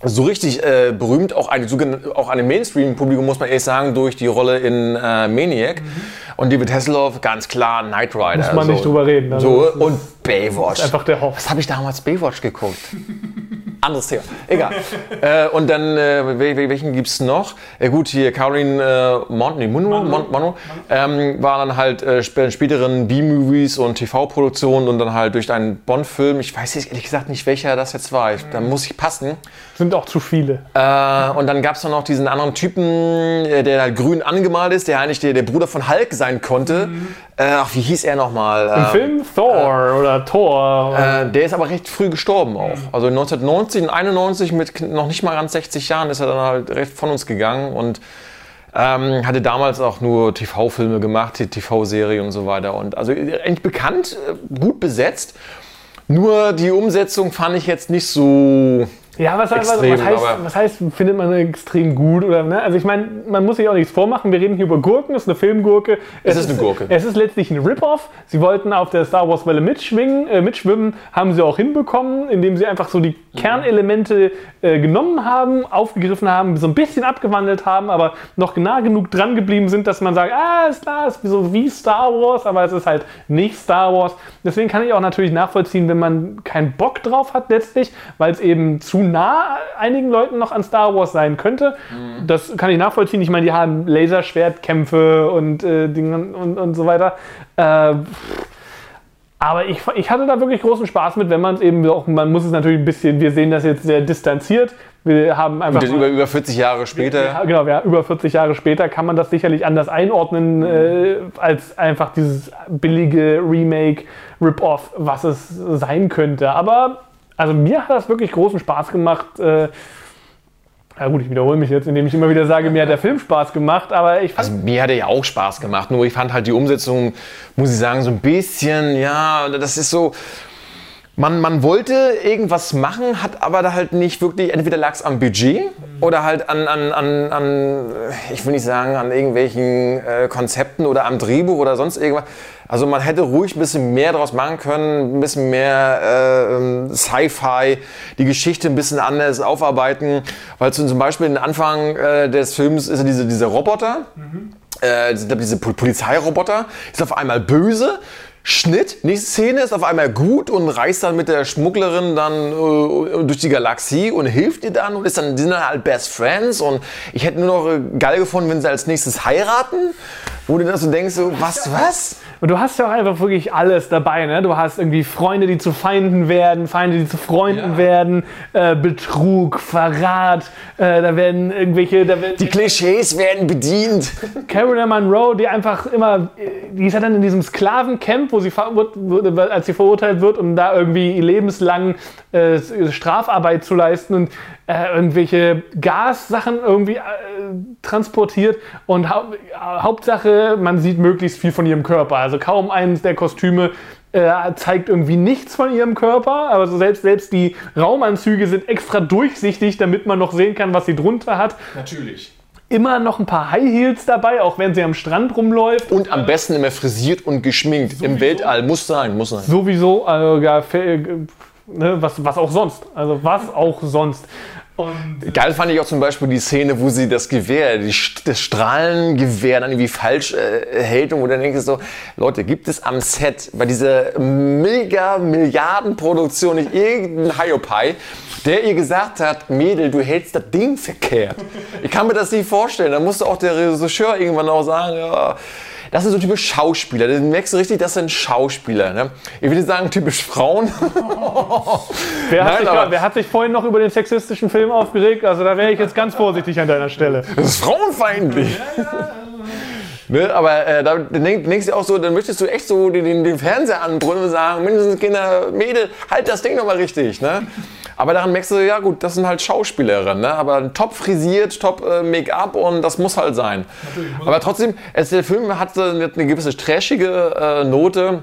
C: so richtig äh, berühmt, auch ein, auch an dem Mainstream-Publikum, muss man ehrlich sagen, durch die Rolle in äh, Maniac. Und David Hasselhoff, ganz klar, Knight Rider.
A: Muss man nicht drüber reden, also
C: so, und Baywatch.
A: Einfach der Hoff.
C: Was habe ich damals Baywatch geguckt? Anderes Thema. Egal. äh, und dann, äh, wel- wel- welchen gibt es noch? Äh, gut, hier Caroline äh, Mon nee, Munro, Mon Monroe, ähm, war dann halt äh, sp späteren B-Movies und TV-Produktionen und dann halt durch einen Bond-Film. Ich weiß jetzt ehrlich gesagt nicht, welcher das jetzt war. Ich, da muss ich passen.
A: Sind auch zu viele.
C: Äh, und dann gab es noch diesen anderen Typen, äh, der halt grün angemalt ist, der eigentlich der, der Bruder von Hulk sein konnte. Äh, ach, wie hieß er nochmal?
A: Im
C: Ähm,
A: Film Thor oder Thor.
C: äh, der ist aber recht früh gestorben auch. Also 1990 und 91 mit noch nicht mal ganz 60 Jahren ist er dann halt recht von uns gegangen und ähm, hatte damals auch nur TV-Filme gemacht, die TV-Serie und so weiter. Und also eigentlich bekannt, äh, gut besetzt. Nur die Umsetzung fand ich jetzt nicht so.
A: Ja, was,
C: Extrem,
A: was, heißt, was heißt, findet man extrem gut? Oder, ne? Also ich meine, man muss sich auch nichts vormachen. Wir reden hier über Gurken, es ist eine Filmgurke.
C: Es ist eine Gurke.
A: Es ist letztlich ein Rip-Off. Sie wollten auf der Star Wars Welle mitschwingen, äh, mitschwimmen, haben sie auch hinbekommen, indem sie einfach so die Kernelemente äh, genommen haben, aufgegriffen haben, so ein bisschen abgewandelt haben, aber noch nah genug dran geblieben sind, dass man sagt, ah, ist ist so wie Star Wars, aber es ist halt nicht Star Wars. Deswegen kann ich auch natürlich nachvollziehen, wenn man keinen Bock drauf hat letztlich, weil es eben zu nah einigen Leuten noch an Star Wars sein könnte. Das kann ich nachvollziehen. Ich meine, die haben Laserschwertkämpfe und, äh, Dinge und, und so weiter. Äh, aber ich, ich hatte da wirklich großen Spaß mit, wenn man es eben auch, man muss es natürlich ein bisschen, wir sehen das jetzt sehr distanziert. Wir haben einfach. Mal-
C: über, über 40 Jahre später.
A: ja, genau, ja, über 40 Jahre später kann man das sicherlich anders einordnen, äh, als einfach dieses billige Remake, Rip-Off, was es sein könnte. Aber also mir hat das wirklich großen Spaß gemacht. Äh, ja gut, ich wiederhole mich jetzt, indem ich immer wieder sage, mir hat der Film Spaß gemacht, aber ich fand
C: Also mir hat er ja auch Spaß gemacht, nur ich fand halt die Umsetzung, muss ich sagen, so ein bisschen, ja, das ist so. Man, man wollte irgendwas machen, hat aber da halt nicht wirklich, entweder lag es am Budget oder halt an, an, an, an, ich will nicht sagen, an irgendwelchen äh, Konzepten oder am Drehbuch oder sonst irgendwas. Also man hätte ruhig ein bisschen mehr draus machen können, ein bisschen mehr äh, ähm, Sci-Fi, die Geschichte ein bisschen anders aufarbeiten. Weil zum Beispiel den Anfang äh, des Films ist ja diese, dieser Roboter, äh, ich glaub, diese Pol- Polizeiroboter, ist auf einmal böse. Schnitt, nächste Szene ist auf einmal gut und reist dann mit der Schmugglerin dann äh, durch die Galaxie und hilft ihr dann und ist dann, sind dann halt Best Friends und ich hätte nur noch äh, geil gefunden, wenn sie als nächstes heiraten, wo du dann so denkst, so, was, was?
A: Und du hast ja auch einfach wirklich alles dabei. Ne? Du hast irgendwie Freunde, die zu Feinden werden, Feinde, die zu Freunden
C: Ja.
A: werden, äh, Betrug, Verrat, äh, da werden irgendwelche, da werden
C: Die Klischees werden bedient.
A: Carolyn Monroe, die einfach immer, äh, die ist ja dann in diesem Sklavencamp, wo sie, als sie verurteilt wird, um da irgendwie lebenslang äh, Strafarbeit zu leisten und äh, irgendwelche Gassachen irgendwie äh, transportiert und hau Hauptsache, man sieht möglichst viel von ihrem Körper. Also kaum eines der Kostüme äh, zeigt irgendwie nichts von ihrem Körper, aber so selbst, selbst die Raumanzüge sind extra durchsichtig, damit man noch sehen kann, was sie drunter hat.
C: Natürlich.
A: Immer noch ein paar High Heels dabei, auch wenn sie am Strand rumläuft.
C: Und am besten immer frisiert und geschminkt. Im Weltall. Muss sein, muss sein.
A: Sowieso, also ja, Ne? Was, was auch sonst. Also was auch sonst.
C: Und Geil fand ich auch zum Beispiel die Szene, wo sie das Gewehr, die, das Strahlengewehr dann irgendwie falsch äh, hält und wo dann denkst du so, Leute, gibt es am Set bei dieser mega Milliardenproduktion nicht irgendeinen Hiopai, der ihr gesagt hat, Mädel, du hältst das Ding verkehrt. Ich kann mir das nicht vorstellen. Da musste auch der Regisseur irgendwann auch sagen, ja, das sind so typisch Schauspieler. Da merkst du richtig, das sind Schauspieler. Ne? Ich würde sagen, typisch Frauen.
A: wer, hat Nein, sich, wer, hat sich, vorhin noch über den sexistischen Film aufgeregt? Also da wäre ich jetzt ganz vorsichtig an deiner Stelle.
C: Das ist frauenfeindlich. Ne, aber äh, da denkst du auch so, dann möchtest du echt so den, den Fernseher anbrüllen und sagen, mindestens Kinder, Mädel, halt das Ding nochmal richtig. Ne? Aber daran merkst du, ja gut, das sind halt Schauspielerinnen, ne? aber top frisiert, top äh, Make-up und das muss halt sein. Aber trotzdem, es, der Film hat eine gewisse trashige äh, Note.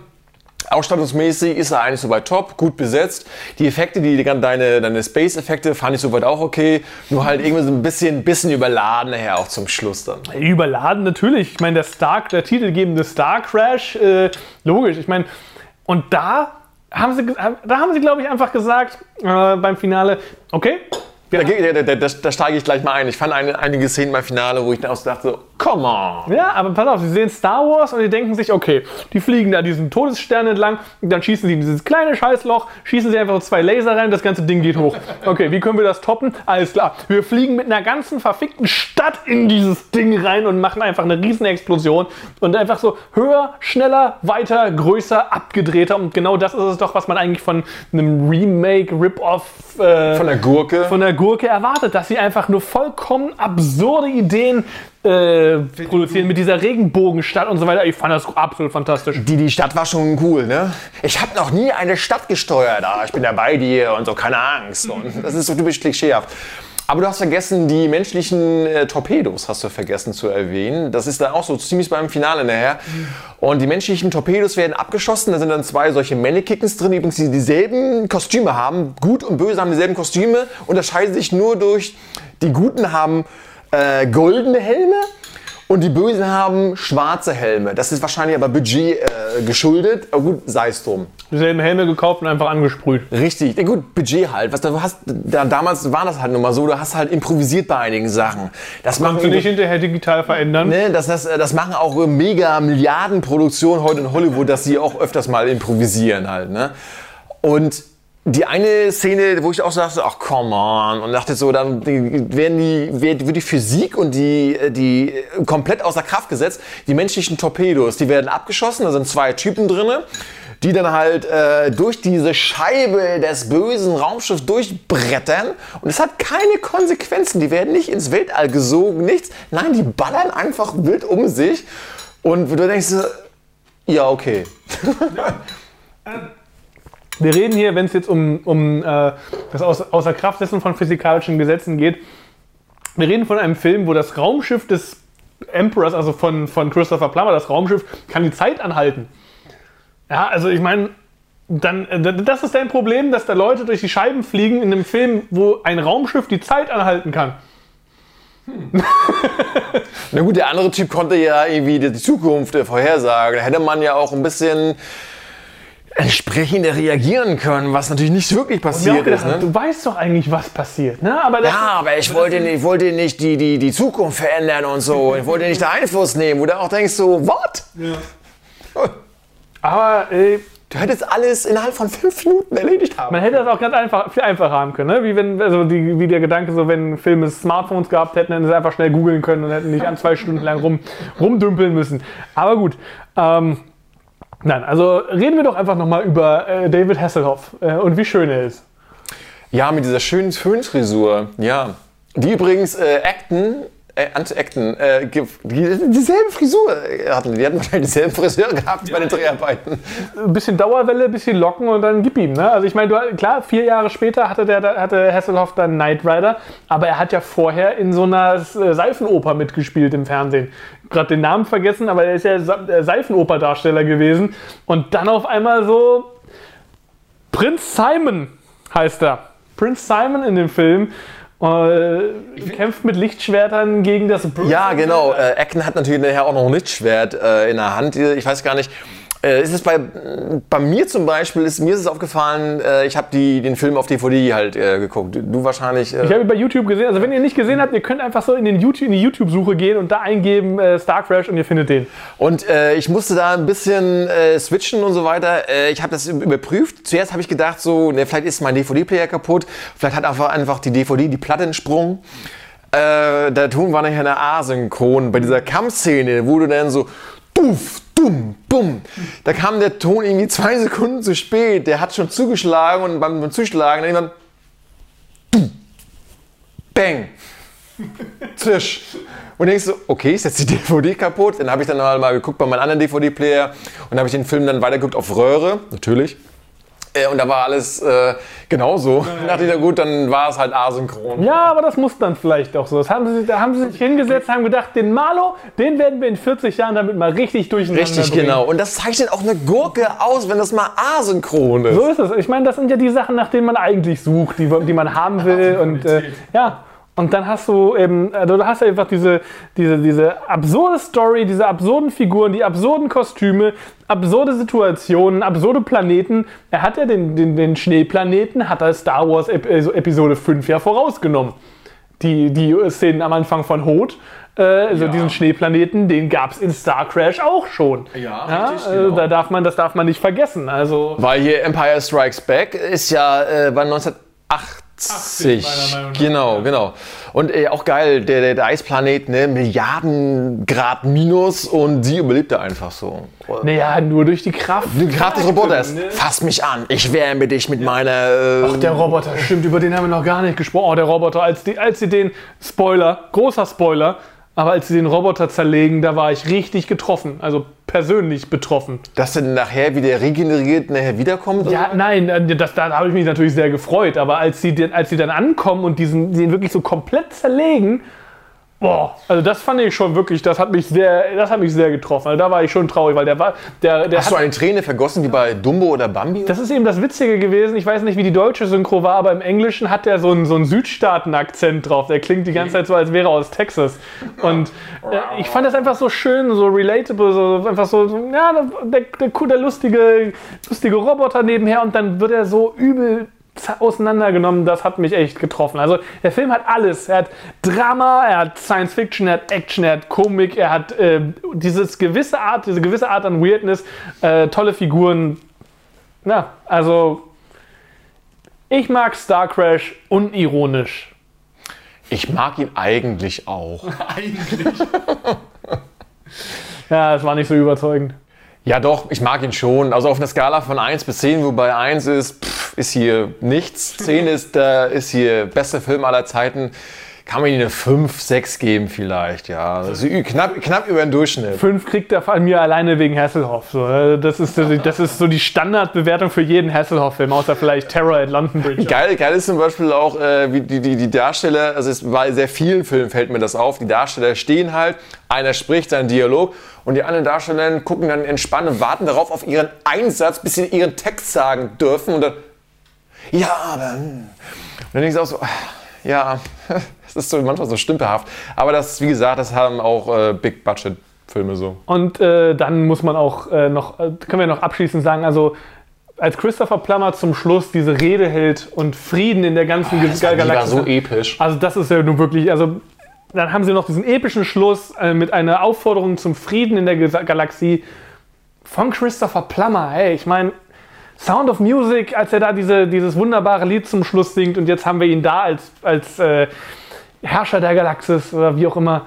C: Ausstattungsmäßig ist er eigentlich soweit top, gut besetzt. Die Effekte, die, deine, deine Space-Effekte, fand ich soweit auch okay. Nur halt irgendwie so ein bisschen, bisschen überladen nachher auch zum Schluss dann.
A: Überladen natürlich. Ich meine, der Star, der titelgebende Star Crash, äh, logisch. Ich meine, und da haben sie, da haben sie, glaube ich, einfach gesagt äh, beim Finale, okay.
C: Da, da, da, da, steige ich gleich mal ein. Ich fand eine, einige Szenen beim Finale, wo ich dann auch dachte, come on.
A: Ja, aber pass auf, sie sehen Star Wars und die denken sich, okay, die fliegen da diesen Todesstern entlang, dann schießen sie in dieses kleine Scheißloch, schießen sie einfach zwei Laser rein, das ganze Ding geht hoch. Okay, wie können wir das toppen? Alles klar, wir fliegen mit einer ganzen verfickten Stadt in dieses Ding rein und machen einfach eine riesen Explosion und einfach so höher, schneller, weiter, größer, abgedrehter und genau das ist es doch, was man eigentlich von einem Remake, Rip-Off
C: äh, von der Gurke
A: von der Gurke erwartet, dass sie einfach nur vollkommen absurde Ideen äh, produzieren mit dieser Regenbogenstadt und so weiter. Ich fand das absolut fantastisch.
C: Die, die Stadt war schon cool, ne? Ich habe noch nie eine Stadt gesteuert. Ah, ich bin ja bei dir und so, keine Angst. Und das ist so typisch klischeehaft. Aber du hast vergessen, die menschlichen äh, Torpedos hast du vergessen zu erwähnen. Das ist dann auch so ziemlich beim Finale nachher. Und die menschlichen Torpedos werden abgeschossen. Da sind dann zwei solche Mannequins drin, die übrigens dieselben Kostüme haben. Gut und böse haben dieselben Kostüme. Unterscheiden sich nur durch, die Guten haben äh, goldene Helme und die Bösen haben schwarze Helme. Das ist wahrscheinlich aber Budget äh, geschuldet. Aber gut, sei es drum.
A: Dieselben Helme gekauft und einfach angesprüht.
C: Richtig. Ja, gut, Budget halt. Was du hast, da, damals war das halt nun mal so, du hast halt improvisiert bei einigen Sachen.
A: Das kannst du nicht hinterher digital verändern.
C: Ne, das, das, das machen auch mega Milliardenproduktionen heute in Hollywood, dass sie auch öfters mal improvisieren halt. Ne? Und die eine Szene, wo ich auch sagte, ach come on, und dachte so, dann werden die, wird die Physik und die, die komplett außer Kraft gesetzt. Die menschlichen Torpedos, die werden abgeschossen, da sind zwei Typen drinne, die dann halt äh, durch diese Scheibe des bösen Raumschiffs durchbrettern und es hat keine Konsequenzen, die werden nicht ins Weltall gesogen, nichts. Nein, die ballern einfach wild um sich und du denkst, ja okay.
A: Ja. Wir reden hier, wenn es jetzt um, um äh, das Aus Außer Kraftsetzen von physikalischen Gesetzen geht, wir reden von einem Film, wo das Raumschiff des Emperors, also von, von Christopher Plummer, das Raumschiff, kann die Zeit anhalten. Ja, also ich meine, dann, äh, das ist dein Problem, dass da Leute durch die Scheiben fliegen in einem Film, wo ein Raumschiff die Zeit anhalten kann.
C: Hm. Na gut, der andere Typ konnte ja irgendwie die Zukunft vorhersagen. Da hätte man ja auch ein bisschen entsprechend reagieren können, was natürlich nicht wirklich passiert gedacht, ist. Ne?
A: Du weißt doch eigentlich, was passiert. Ne? Aber
C: ja, aber ich wollte, nicht, ich wollte nicht die, die, die Zukunft verändern und so. Ich wollte nicht den Einfluss nehmen, wo du auch denkst so, what? Ja.
A: Aber äh,
C: Du hättest alles innerhalb von fünf Minuten erledigt haben.
A: Man hätte das auch ganz einfach, viel einfacher haben können. Ne? Wie, wenn, also die, wie der Gedanke, so wenn Filme Smartphones gehabt hätten, hätten sie einfach schnell googeln können und hätten nicht an zwei Stunden lang rum, rumdümpeln müssen. Aber gut. Ähm, Nein, also reden wir doch einfach nochmal über äh, David Hasselhoff äh, und wie schön er ist.
C: Ja, mit dieser schönen Föhnfrisur, ja. Die übrigens äh, Acton äh, Anti-Acton, äh, dieselbe Frisur hatten. Die hatten wahrscheinlich dieselbe Frisur gehabt ja. bei den Dreharbeiten.
A: Ein bisschen Dauerwelle, ein bisschen Locken und dann gib ihm. Ne? Also ich meine, klar, vier Jahre später hatte, der, hatte Hasselhoff dann Knight Rider, aber er hat ja vorher in so einer äh, Seifenoper mitgespielt im Fernsehen. Gerade den Namen vergessen, aber er ist ja äh, Seifenoper-Darsteller gewesen. Und dann auf einmal so Prinz Simon heißt er. Prinz Simon in dem Film. Äh, kämpft mit Lichtschwertern gegen das
C: Böse. Ja, genau. Äh, Acken hat natürlich nachher auch noch ein Lichtschwert äh, in der Hand. Ich weiß gar nicht. Äh, ist es bei, bei mir zum Beispiel, ist, mir ist es aufgefallen, äh, ich habe den Film auf DVD halt äh, geguckt. Du wahrscheinlich. Äh
A: Ich habe ihn bei YouTube gesehen. Also wenn ihr nicht gesehen habt, ihr könnt einfach so in, den YouTube, in die YouTube-Suche gehen und da eingeben äh, Star Crash und ihr findet den.
C: Und äh, ich musste da ein bisschen äh, switchen und so weiter. Ich habe das überprüft. Zuerst habe ich gedacht, so, ne, vielleicht ist mein DVD-Player kaputt. Vielleicht hat einfach, einfach die DVD die Platte entsprungen. Äh, der Ton war nachher eine A-Synchron bei dieser Kampfszene, wo du dann so duff, dumm, bumm. Da kam der Ton irgendwie zwei Sekunden zu spät. Der hat schon zugeschlagen und beim, Zuschlagen dann irgendwann dumm, bang, zisch. Und denkst du, okay, ist jetzt die DVD kaputt? Dann habe ich dann mal geguckt bei meinem anderen DVD-Player und habe ich den Film dann weitergeguckt auf Röhre, natürlich. Äh, und da war alles äh, genauso. Ja, dachte ich, na gut, dann war es halt asynchron.
A: Ja, aber das muss dann vielleicht auch so. Das haben sie, da haben sie sich hingesetzt, haben gedacht, den Malo, den werden wir in 40 Jahren damit mal richtig durcheinander
C: Richtig,
A: bringen.
C: genau. Und das zeichnet auch eine Gurke aus, wenn das mal asynchron ist.
A: So ist es. Ich meine, das sind ja die Sachen, nach denen man eigentlich sucht, die, die man haben will. Und äh, ja. Und dann hast du eben, also du hast einfach diese, diese, diese absurde Story, diese absurden Figuren, die absurden Kostüme, absurde Situationen, absurde Planeten. Er hat ja den, den, den Schneeplaneten, hat er Star Wars Ep also Episode 5 ja vorausgenommen. Die, die Szenen am Anfang von Hoth, äh, also
C: Ja.
A: diesen Schneeplaneten, den gab es in Star Crash auch schon.
C: Ja, richtig,
A: äh,
C: genau.
A: da darf man, das darf man nicht vergessen. Also
C: Weil hier Empire Strikes Back ist ja äh, war 1980.
A: 80, meiner Meinung nach,
C: genau,
A: ja.
C: genau. Und äh, auch geil, der, der, der Eisplanet, ne, Milliarden Grad minus und sie überlebte einfach so.
A: naja, nur durch die Kraft.
C: Die Kraft des Roboters.
A: Ne?
C: Fass mich an, ich wärme dich mit meiner. Äh,
A: Ach, der Roboter, stimmt, über den haben wir noch gar nicht gesprochen. Oh, der Roboter, als, die, als sie den, Spoiler, großer Spoiler, aber als sie den Roboter zerlegen, da war ich richtig getroffen, also persönlich betroffen.
C: dass er nachher wieder regeneriert, nachher wiederkommt. oder
A: Ja, nein, äh, das, da habe ich mich natürlich sehr gefreut, aber als sie, als sie dann ankommen und diesen, den wirklich so komplett zerlegen, boah, also das fand ich schon wirklich, das hat mich sehr, das hat mich sehr getroffen. Also da war ich schon traurig, weil der war, der, der
C: Hast du eine Träne vergossen wie bei Dumbo oder Bambi?
A: Das ist eben das Witzige gewesen. Ich weiß nicht, wie die deutsche Synchro war, aber im Englischen hat der so einen, so einen Südstaaten-Akzent drauf. Der klingt die ganze Zeit so, als wäre er aus Texas. Und äh, ich fand das einfach so schön, so relatable, so einfach so, ja, der, der, der, lustige, lustige Roboter nebenher und dann wird er so übel auseinandergenommen, das hat mich echt getroffen. Also der Film hat alles. Er hat Drama, er hat Science Fiction, er hat Action, er hat Komik, er hat äh, dieses gewisse Art, diese gewisse Art an Weirdness, äh, tolle Figuren, ja, also ich mag Star Crash unironisch.
C: Ich mag ihn eigentlich auch.
A: Eigentlich. ja, es war nicht so überzeugend.
C: Ja, doch, ich mag ihn schon. Also auf einer Skala von 1 bis 10, wobei 1 ist, pff, ist hier nichts. 10 ist, äh, ist hier bester Film aller Zeiten. Kann man ihm eine 5, 6 geben vielleicht, ja. Also knapp, knapp über den Durchschnitt.
A: Fünf kriegt er von mir alleine wegen Hasselhoff. So, das, ist, so die- das ist so die Standardbewertung für jeden Hasselhoff-Film, außer vielleicht Terror at London Bridge.
C: Geil, geil ist zum Beispiel auch, äh, wie die, die, die Darsteller, also es bei sehr vielen Filmen fällt mir das auf, die Darsteller stehen halt, einer spricht seinen Dialog und die anderen Darsteller gucken dann entspannt und warten darauf auf ihren Einsatz, bis sie ihren Text sagen dürfen und dann, ja, aber, hm. und dann denke ich auch so, ah, ja, das ist so manchmal so stümperhaft, aber das, wie gesagt, das haben auch äh, Big-Budget-Filme so.
A: Und äh, dann muss man auch äh, noch, äh, können wir noch abschließend sagen, also als Christopher Plummer zum Schluss diese Rede hält und Frieden in der ganzen
C: Ah, Das war
A: Galaxie.
C: so episch.
A: Also das ist ja nun wirklich, also dann haben sie noch diesen epischen Schluss äh, mit einer Aufforderung zum Frieden in der Galaxie von Christopher Plummer. Hey, ich meine, Sound of Music, als er da diese, dieses wunderbare Lied zum Schluss singt und jetzt haben wir ihn da als, als äh, Herrscher der Galaxis oder wie auch immer,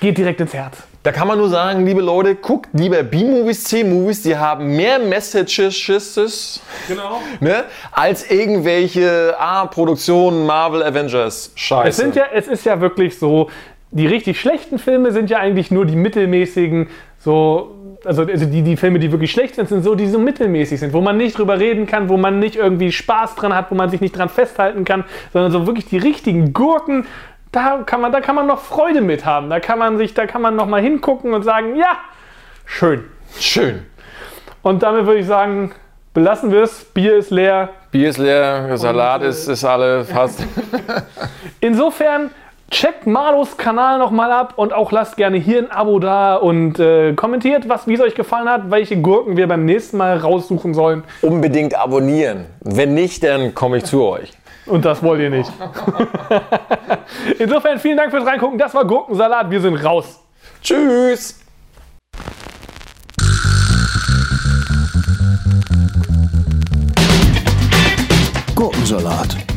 A: geht direkt ins Herz.
C: Da kann man nur sagen, liebe Leute, guckt lieber B-Movies, C-Movies, die haben mehr Messages
A: Genau.
C: ne, als irgendwelche ah, Produktionen, Marvel, Avengers. Scheiße.
A: Es, sind ja, es ist ja wirklich so, die richtig schlechten Filme sind ja eigentlich nur die mittelmäßigen, so, also, also die, die Filme, die wirklich schlecht sind, sind so, die so mittelmäßig sind, wo man nicht drüber reden kann, wo man nicht irgendwie Spaß dran hat, wo man sich nicht dran festhalten kann, sondern so wirklich die richtigen Gurken, da kann man, da kann man noch Freude mit haben. Da kann man sich, da kann man noch mal hingucken und sagen, ja, schön.
C: Schön.
A: Und damit würde ich sagen, belassen wir es. Bier ist leer.
C: Bier ist leer, Salat
A: äh,
C: ist, ist alle fast.
A: Insofern Checkt Marlos Kanal nochmal ab und auch lasst gerne hier ein Abo da und äh, kommentiert, was, wie es euch gefallen hat, welche Gurken wir beim nächsten Mal raussuchen sollen.
C: Unbedingt abonnieren. Wenn nicht, dann komme ich zu euch.
A: Und das wollt ihr nicht. Insofern vielen Dank fürs Reingucken. Das war Gurkensalat. Wir sind raus.
C: Tschüss.
B: Gurkensalat